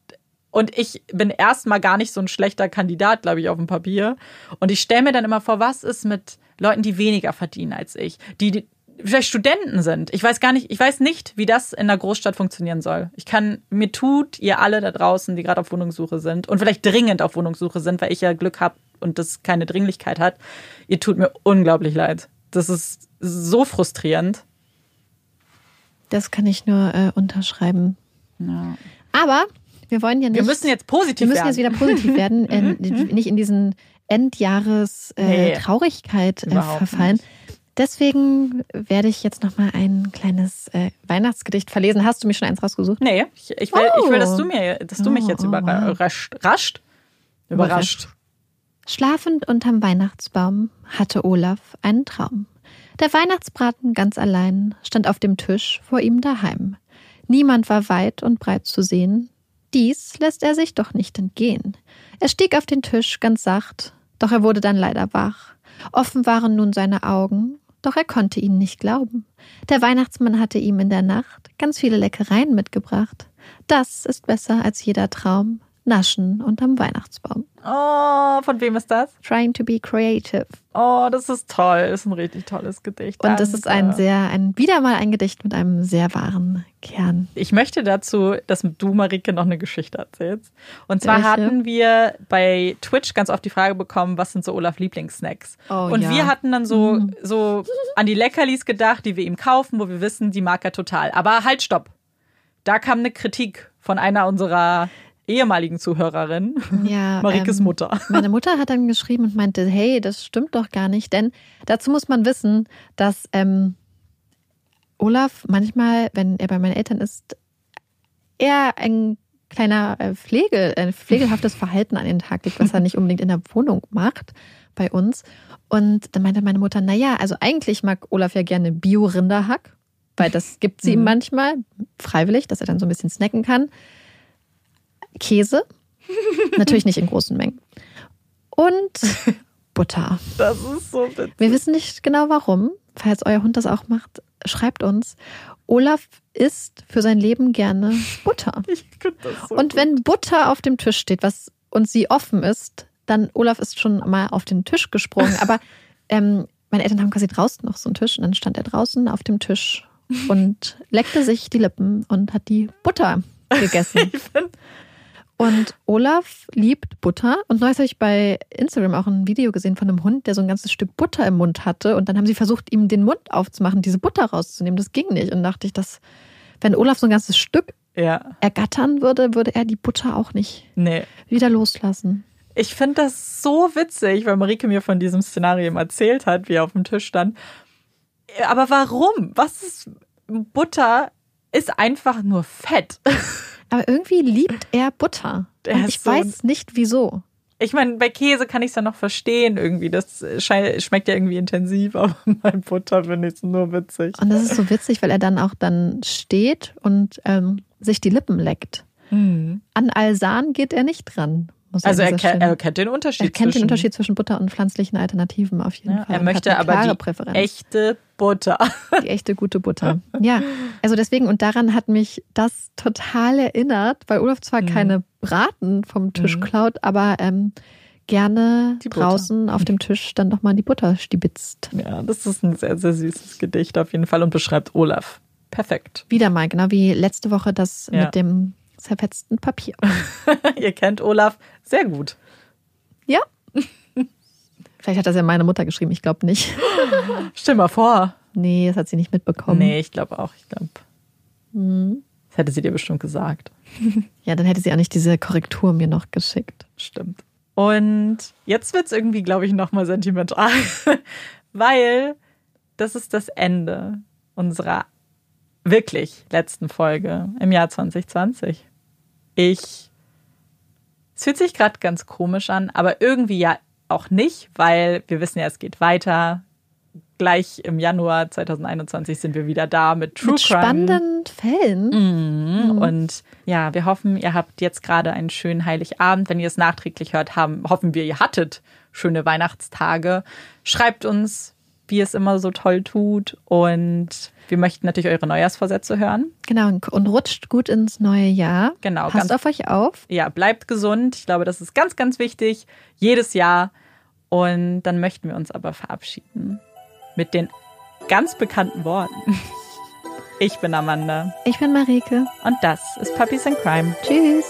und ich bin erstmal gar nicht so ein schlechter Kandidat, glaube ich, auf dem Papier. Und ich stelle mir dann immer vor, was ist mit Leuten, die weniger verdienen als ich, die, die vielleicht Studenten sind. Ich weiß gar nicht, ich weiß nicht, wie das in einer Großstadt funktionieren soll. Ich kann, mir tut ihr alle da draußen, die gerade auf Wohnungssuche sind und vielleicht dringend auf Wohnungssuche sind, weil ich ja Glück habe und das keine Dringlichkeit hat, ihr tut mir unglaublich leid. Das ist so frustrierend. Das kann ich nur äh, unterschreiben. Ja. Aber wir wollen ja nicht. Wir müssen jetzt positiv wir müssen werden. jetzt wieder positiv werden, in, nicht in diesen Endjahres äh, Nee, Traurigkeit äh, verfallen. nicht. Deswegen werde ich jetzt noch mal ein kleines äh, Weihnachtsgedicht verlesen. Hast du mir schon eins rausgesucht? Nee, ich, ich, will, Oh. ich will, dass du, mir, dass du mich Oh, jetzt oh, überrascht. Rascht? Überrascht. Schlafend unterm Weihnachtsbaum hatte Olaf einen Traum. Der Weihnachtsbraten ganz allein stand auf dem Tisch vor ihm daheim. Niemand war weit und breit zu sehen. Dies lässt er sich doch nicht entgehen. Er stieg auf den Tisch ganz sacht, Doch er wurde dann leider wach. Offen waren nun seine Augen, doch er konnte ihnen nicht glauben. Der Weihnachtsmann hatte ihm in der Nacht ganz viele Leckereien mitgebracht. Das ist besser als jeder Traum. Naschen unterm Weihnachtsbaum. Oh, von wem ist das? Trying to be creative. Oh, das ist toll. Das ist ein richtig tolles Gedicht. Und es ist ein sehr, ein, wieder mal ein Gedicht mit einem sehr wahren Kern. Ich möchte dazu, dass du, Marike, noch eine Geschichte erzählst. Und zwar Welche? hatten wir bei Twitch ganz oft die Frage bekommen, was sind so Olaf Lieblingssnacks? Oh, und ja. wir hatten dann so, so an die Leckerlis gedacht, die wir ihm kaufen, wo wir wissen, die mag er total. Aber halt, stopp. Da kam eine Kritik von einer unserer ehemaligen Zuhörerinnen, Ja, Marikes ähm, Mutter. Meine Mutter hat dann geschrieben und meinte, hey, das stimmt doch gar nicht. Denn dazu muss man wissen, dass ähm, Olaf manchmal, wenn er bei meinen Eltern ist, eher ein kleiner äh, Pflege, ein pflegelhaftes Verhalten an den Tag legt, was er nicht unbedingt in der Wohnung macht bei uns. Und dann meinte meine Mutter, naja, also eigentlich mag Olaf ja gerne Bio-Rinderhack, weil das gibt sie ihm manchmal freiwillig, dass er dann so ein bisschen snacken kann. Käse, natürlich nicht in großen Mengen. Und Butter. Das ist so witzig. Wir wissen nicht genau warum. Falls euer Hund das auch macht, schreibt uns. Olaf isst für sein Leben gerne Butter. Ich finde das so Und wenn Butter auf dem Tisch steht, was und sie offen ist, dann Olaf ist schon mal auf den Tisch gesprungen. Aber ähm, meine Eltern haben quasi draußen noch so einen Tisch und dann stand er draußen auf dem Tisch und leckte sich die Lippen und hat die Butter gegessen. Ich find, Und Olaf liebt Butter. Und neulich habe ich bei Instagram auch ein Video gesehen von einem Hund, der so ein ganzes Stück Butter im Mund hatte. Und dann haben sie versucht, ihm den Mund aufzumachen, diese Butter rauszunehmen. Das ging nicht. Und dachte ich, dass, wenn Olaf so ein ganzes Stück ja, ergattern würde, würde er die Butter auch nicht nee. wieder loslassen. Ich finde das so witzig, weil Marike mir von diesem Szenario erzählt hat, wie er auf dem Tisch stand. Aber warum? Was ist Butter? Ist einfach nur Fett. Aber irgendwie liebt er Butter. Und ich so weiß nicht wieso. Ich meine, bei Käse kann ich es ja noch verstehen irgendwie. Das schmeckt ja irgendwie intensiv, aber bei Butter finde ich es nur witzig. Und das ist so witzig, weil er dann auch dann steht und ähm, sich die Lippen leckt. An Alsan geht er nicht dran. Also er, Stelle. er kennt den Unterschied. Er kennt den zwischen- Unterschied zwischen Butter und pflanzlichen Alternativen auf jeden Ja, Fall. er möchte aber die Präferenz. echte Butter. die echte gute Butter. Ja, also deswegen und daran hat mich das total erinnert, weil Olaf zwar Mhm. keine Braten vom Tisch Mhm. klaut, aber ähm, gerne draußen auf dem Tisch dann doch mal die Butter stibitzt. Ja, das ist ein sehr, sehr süßes Gedicht auf jeden Fall und beschreibt Olaf. Perfekt. Wieder mal, genau wie letzte Woche das Ja. mit dem zerfetzten Papier. Ihr kennt Olaf sehr gut. Ja. Vielleicht hat das ja meine Mutter geschrieben, ich glaube nicht. Stell mal vor. Nee, das hat sie nicht mitbekommen. Nee, ich glaube auch. Ich glaube, Mhm. das hätte sie dir bestimmt gesagt. Ja, dann hätte sie auch nicht diese Korrektur mir noch geschickt. Stimmt. Und jetzt wird es irgendwie, glaube ich, nochmal sentimental, weil das ist das Ende unserer wirklich letzten Folge im Jahr 2020. Ich. Es fühlt sich gerade ganz komisch an, aber irgendwie ja auch nicht, weil wir wissen ja, es geht weiter. Gleich im Januar 2021 sind wir wieder da mit True Mit Crime. spannenden Fällen. Mhm. Und ja, wir hoffen, ihr habt jetzt gerade einen schönen Heiligabend. Wenn ihr es nachträglich hört, haben, hoffen wir, ihr hattet schöne Weihnachtstage. Schreibt uns, wie es immer so toll tut. Und wir möchten natürlich eure Neujahrsvorsätze hören. Genau, und rutscht gut ins neue Jahr. Genau, Passt ganz- auf euch auf. Ja, bleibt gesund. Ich glaube, das ist ganz, ganz wichtig. Jedes Jahr. Und dann möchten wir uns aber verabschieden mit den ganz bekannten Worten. Ich bin Amanda Ich bin Marike. und das ist Puppies in Crime. Tschüss.